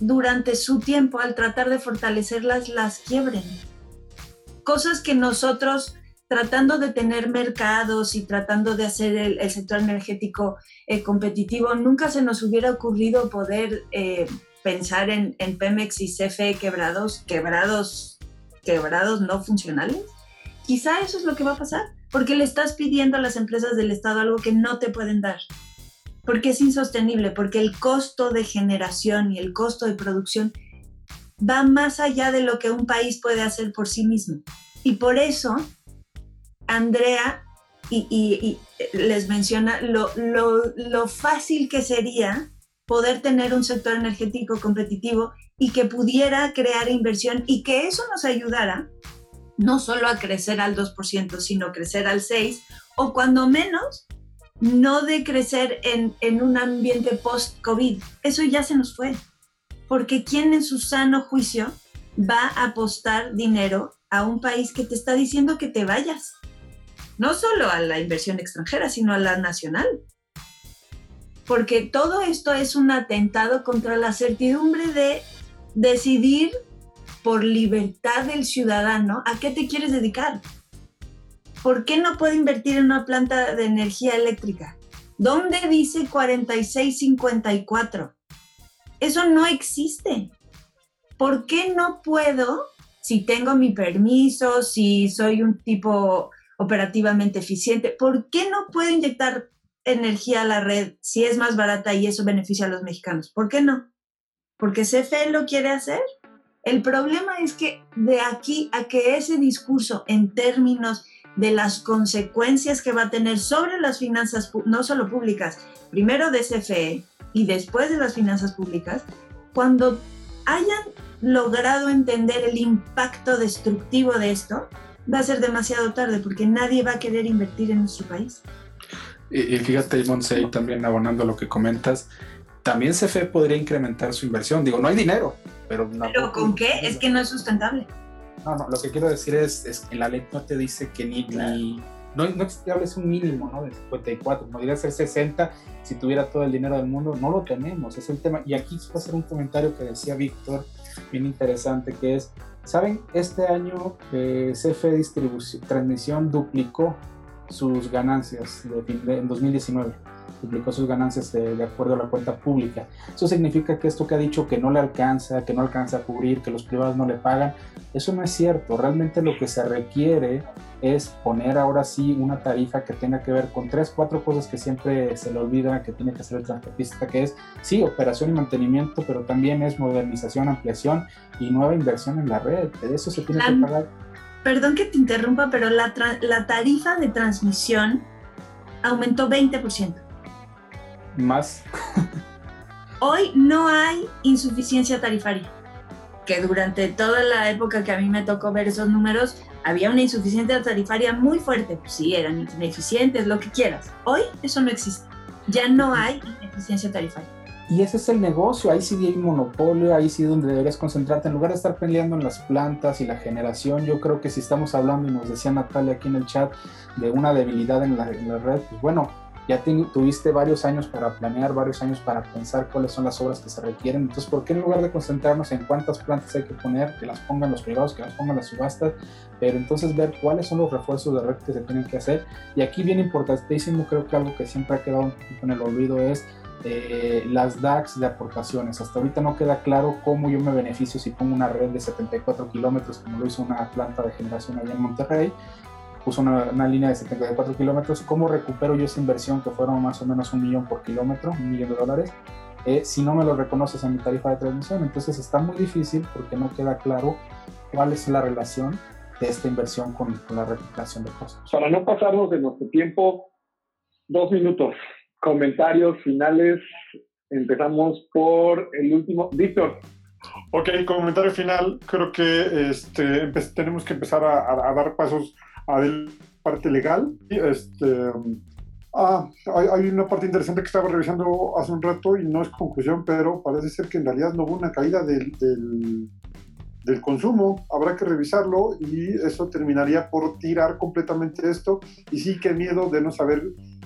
durante su tiempo al tratar de fortalecerlas las quiebren. Cosas que nosotros tratando de tener mercados y tratando de hacer el, sector energético eh, competitivo, nunca se nos hubiera ocurrido poder eh, pensar en, en, Pemex y CFE quebrados, quebrados quebrados no funcionales, quizá eso es lo que va a pasar, porque le estás pidiendo a las empresas del Estado algo que no te pueden dar, porque es insostenible, porque el costo de generación y el costo de producción va más allá de lo que un país puede hacer por sí mismo. Y por eso, Andrea y, les menciona lo, lo fácil que sería poder tener un sector energético competitivo y que pudiera crear inversión y que eso nos ayudara no solo a crecer al 2%, sino crecer al 6%, o cuando menos, no de crecer en, en un ambiente post-COVID. Eso ya se nos fue. Porque ¿quién en su sano juicio va a apostar dinero a un país que te está diciendo que te vayas? no solo a la inversión extranjera, sino a la nacional. Porque todo esto es un atentado contra la certidumbre de decidir por libertad del ciudadano a qué te quieres dedicar. ¿Por qué no puede invertir en una planta de energía eléctrica? ¿Dónde dice 4654? Eso no existe. ¿Por qué no puedo, si tengo mi permiso, si soy un tipo operativamente eficiente, ¿por qué no puedo inyectar energía a la red si es más barata y eso beneficia a los mexicanos? ¿Por qué no? ¿Porque CFE lo quiere hacer? El problema es que de aquí a que ese discurso en términos de las consecuencias que va a tener sobre las finanzas, no solo públicas, primero de CFE y después de las finanzas públicas, cuando hayan logrado entender el impacto destructivo de esto, va a ser demasiado tarde porque nadie va a querer invertir en nuestro país. Y, fíjate, Monse, también abonando lo que comentas, también CFE podría incrementar su inversión. Digo, no hay dinero, pero... ¿Pero con qué? Es que no es sustentable. No, no, lo que quiero decir es, es que la ley no te dice que ni, ni no, no es un mínimo, ¿no? De 54, podría ser 60 si tuviera todo el dinero del mundo, no lo tenemos, es el tema. Y aquí quiero hacer un comentario que decía Víctor, bien interesante, que es, ¿saben? Este año eh, CFE Distribución, Transmisión duplicó sus ganancias de, en 2019 duplicó sus ganancias de, acuerdo a la cuenta pública. Eso significa que esto que ha dicho que no le alcanza, que no alcanza a cubrir, que los privados no le pagan, eso no es cierto. Realmente lo que se requiere es poner ahora sí una tarifa que tenga que ver con tres, cuatro cosas que siempre se le olvida que tiene que hacer el transportista, que es, sí, operación y mantenimiento, pero también es modernización, ampliación y nueva inversión en la red. De eso se tiene que pagar. Perdón que te interrumpa, pero la, la tarifa de transmisión aumentó 20% más. Hoy no hay insuficiencia tarifaria, que durante toda la época que a mí me tocó ver esos números, había una insuficiencia tarifaria muy fuerte. Pues sí, eran ineficientes, lo que quieras. Hoy eso no existe. Ya no hay ineficiencia tarifaria. Y ese es el negocio, ahí sí hay monopolio, ahí sí donde deberías concentrarte. En lugar de estar peleando en las plantas y la generación, yo creo que si estamos hablando, y nos decía Natalia aquí en el chat, de una debilidad en la, en la red, pues bueno, ya tuviste varios años para planear, varios años para pensar cuáles son las obras que se requieren. Entonces, ¿por qué en lugar de concentrarnos en cuántas plantas hay que poner, que las pongan los privados, que las pongan las subastas, pero entonces ver cuáles son los refuerzos de red que se tienen que hacer? Y aquí bien importantísimo, creo que algo que siempre ha quedado un poquito en el olvido es eh, las DAX de aportaciones. Hasta ahorita no queda claro cómo yo me beneficio si pongo una red de 74 kilómetros, como lo hizo una planta de generación allá en Monterrey, puso una, línea de 74 kilómetros, ¿cómo recupero yo esa inversión que fueron más o menos un millón por kilómetro, un millón de dólares? Eh, si no me lo reconoces en mi tarifa de transmisión. Entonces está muy difícil porque no queda claro cuál es la relación de esta inversión con, la recuperación de cosas. Para no pasarnos de nuestro tiempo, dos minutos. Comentarios finales. Empezamos por el último. Víctor. Ok, comentario final. Creo que este, tenemos que empezar a dar pasos a la parte legal. Este, ah, hay, una parte interesante que estaba revisando hace un rato y no es conclusión, pero parece ser que en realidad no hubo una caída del, del, del consumo. Habrá que revisarlo y eso terminaría por tirar completamente esto. Y sí que miedo de no saber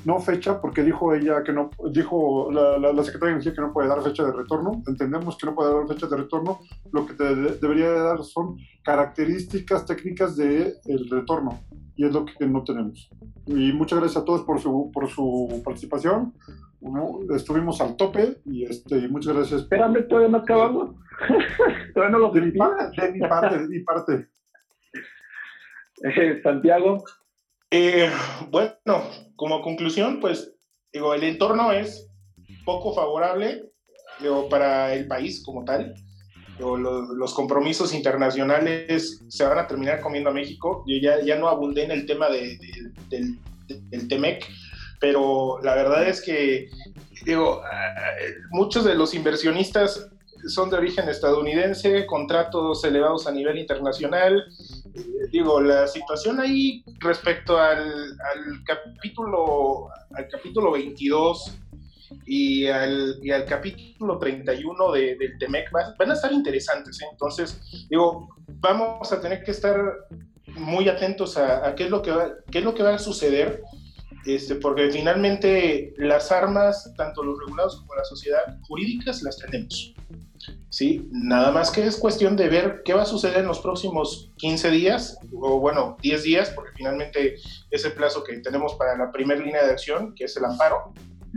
no fecha, porque dijo ella que no, dijo la, la, secretaria de Energía que no puede dar fecha de retorno. Entendemos que no puede dar fecha de retorno. Lo que debería dar son características técnicas del el retorno, y es lo que no tenemos. Y muchas gracias a todos por su, por su participación. estuvimos al tope y, este, y muchas gracias. Espérame, todavía no acabamos. [LAUGHS] todavía no lo de mi, parte, de mi parte, de mi parte. [LAUGHS] Eh, Santiago. Eh, bueno, como conclusión, pues digo, el entorno es poco favorable digo, para el país como tal. los compromisos internacionales se van a terminar comiendo a México. Yo ya, ya no abundé en el tema de, del, del TEMEC, pero la verdad es que digo, muchos de los inversionistas son de origen estadounidense, contratos elevados a nivel internacional. Digo, la situación ahí respecto al, capítulo al capítulo 22 y al, y al capítulo 31 de, del TEMEC van, a estar interesantes. ¿eh? Entonces, digo, vamos a tener que estar muy atentos a, qué, es lo que va, qué es lo que va a suceder, este, porque finalmente las armas, tanto los regulados como la sociedad jurídicas, las tenemos. ¿Sí? Nada más que es cuestión de ver qué va a suceder en los próximos 15 días, o bueno, 10 días, porque finalmente es el plazo que tenemos para la primera línea de acción, que es el amparo.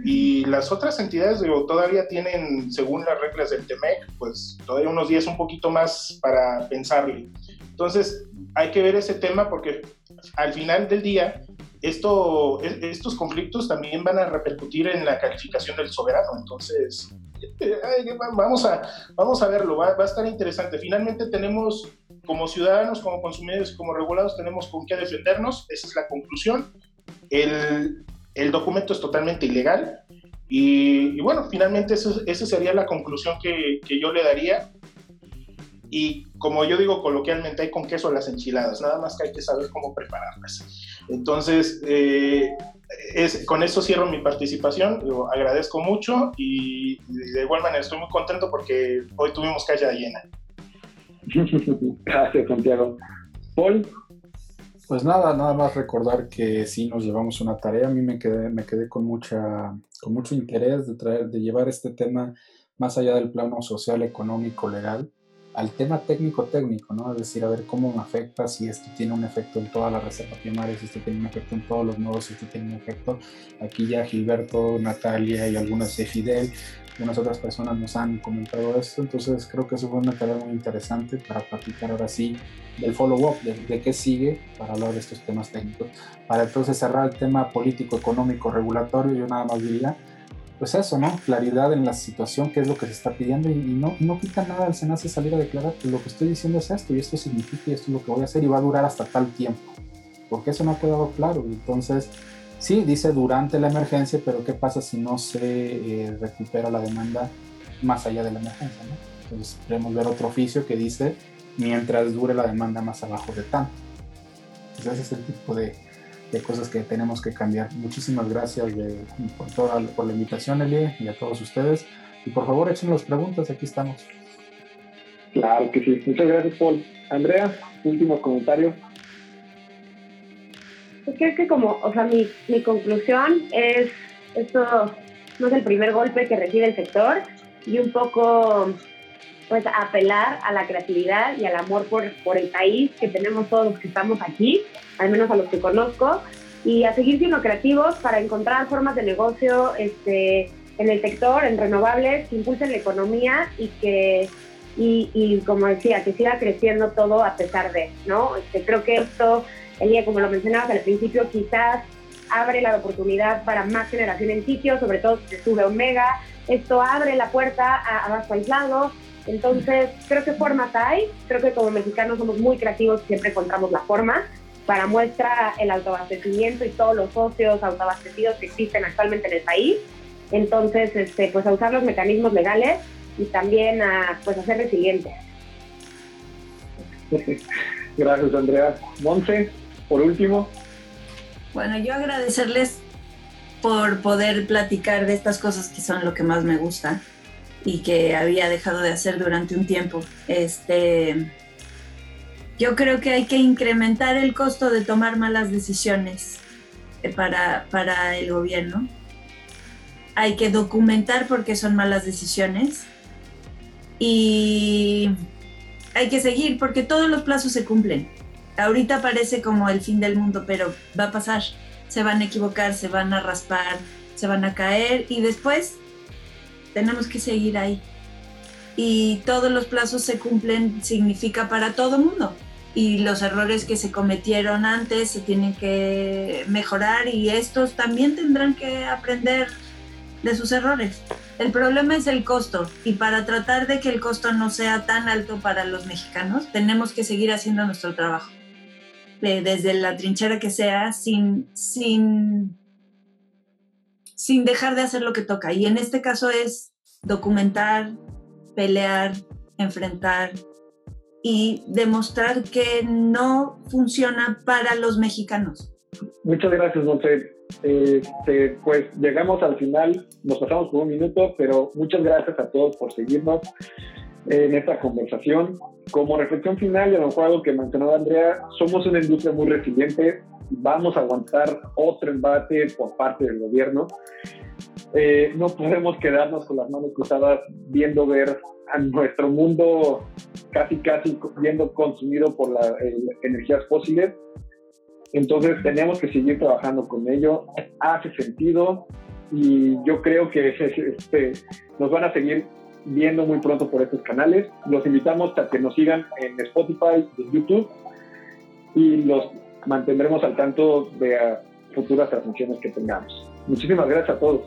Y las otras entidades todavía tienen, según las reglas del TEMEC, pues todavía unos días un poquito más para pensarle. Entonces, hay que ver ese tema porque al final del día, esto, estos conflictos también van a repercutir en la calificación del soberano. Entonces, vamos, a, vamos a verlo, va, a estar interesante. Finalmente tenemos, como ciudadanos, como consumidores, como regulados, tenemos con qué defendernos, esa es la conclusión. El, el documento es totalmente ilegal y, bueno, finalmente eso, esa sería la conclusión que, que, yo le daría. Y como yo digo coloquialmente, hay con queso las enchiladas, nada más que hay que saber cómo prepararlas. Entonces, eh, es, con eso cierro mi participación, Yo agradezco mucho y, de igual manera estoy muy contento porque hoy tuvimos calle llena. [LAUGHS] Gracias, Santiago. Paul. Pues nada, nada más recordar que sí nos llevamos una tarea. A mí me quedé, me quedé con, mucha, con mucho interés de, traer, de llevar este tema más allá del plano social, económico, legal al tema técnico-técnico, ¿no? Es decir, a ver cómo me afecta, si esto tiene un efecto en toda la reserva primaria, si esto tiene un efecto en todos los nodos, si esto tiene un efecto. Aquí ya Gilberto, Natalia y algunas de Fidel y unas otras personas nos han comentado esto, entonces creo que eso fue una tarea muy interesante para platicar ahora sí del follow-up, de, de, qué sigue para hablar de estos temas técnicos. Para entonces cerrar el tema político, económico, regulatorio, yo nada más diría pues eso, ¿no? Claridad en la situación, qué es lo que se está pidiendo y, no, no quita nada al Senado salir a declarar que lo que estoy diciendo es esto y esto significa y esto es lo que voy a hacer y va a durar hasta tal tiempo. Porque eso no ha quedado claro. Entonces, sí, dice durante la emergencia, pero ¿qué pasa si no se eh, recupera la demanda más allá de la emergencia, ¿no? Entonces, podemos ver otro oficio que dice mientras dure la demanda más abajo de tanto. Entonces, ese es el tipo de, de cosas que tenemos que cambiar. Muchísimas gracias por, toda, por la invitación, Elie, y a todos ustedes. Y por favor, echen las preguntas, aquí estamos. Claro que sí. Muchas gracias, Paul. Andrea, último comentario. Pues creo que como, o sea, mi, mi conclusión es, esto no es el primer golpe que recibe el sector y un poco pues apelar a la creatividad y al amor por, por el país que tenemos todos los que estamos aquí, al menos a los que conozco, y a seguir siendo creativos para encontrar formas de negocio este, en el sector, en renovables, que impulsen la economía y que, y, y como decía, que siga creciendo todo a pesar de, ¿no? Este, creo que esto, Elia, como lo mencionabas al principio, quizás abre la oportunidad para más generación en sitio, sobre todo si se sube Omega. Esto abre la puerta a abasto aislado, entonces, creo que formas hay, creo que como mexicanos somos muy creativos y siempre encontramos la forma. Para muestra el autoabastecimiento y todos los socios autoabastecidos que existen actualmente en el país. Entonces, este, pues a usar los mecanismos legales y también a, pues, a ser resilientes. [LAUGHS] Gracias, Andrea. Monse, por último. Bueno, yo agradecerles por poder platicar de estas cosas que son lo que más me gusta y que había dejado de hacer durante un tiempo. Este, yo creo que hay que incrementar el costo de tomar malas decisiones eh, para, para el gobierno. Hay que documentar por qué son malas decisiones y hay que seguir porque todos los plazos se cumplen. Ahorita parece como el fin del mundo, pero va a pasar. Se van a equivocar, se van a raspar, se van a caer y después tenemos que seguir ahí. Y todos los plazos se cumplen significa para todo mundo. Y los errores que se cometieron antes se tienen que mejorar y estos también tendrán que aprender de sus errores. El problema es el costo y para tratar de que el costo no sea tan alto para los mexicanos, tenemos que seguir haciendo nuestro trabajo. Desde la trinchera que sea, sin, sin sin dejar de hacer lo que toca. Y en este caso es documentar, pelear, enfrentar y demostrar que no funciona para los mexicanos. Muchas gracias, Monse. Este, pues llegamos al final, nos pasamos por un minuto, pero muchas gracias a todos por seguirnos. en esta conversación. Como reflexión final, y a lo mejor algo que mencionaba Andrea, somos una industria muy resiliente, vamos a aguantar otro embate por parte del gobierno. Eh, no podemos quedarnos con las manos cruzadas viendo ver a nuestro mundo casi, casi viendo consumido por las energías fósiles. Entonces tenemos que seguir trabajando con ello. Hace sentido y yo creo que este, nos van a seguir viendo muy pronto por estos canales. Los invitamos a que nos sigan en Spotify, en YouTube y los mantendremos al tanto de futuras transmisiones que tengamos. Muchísimas gracias a todos.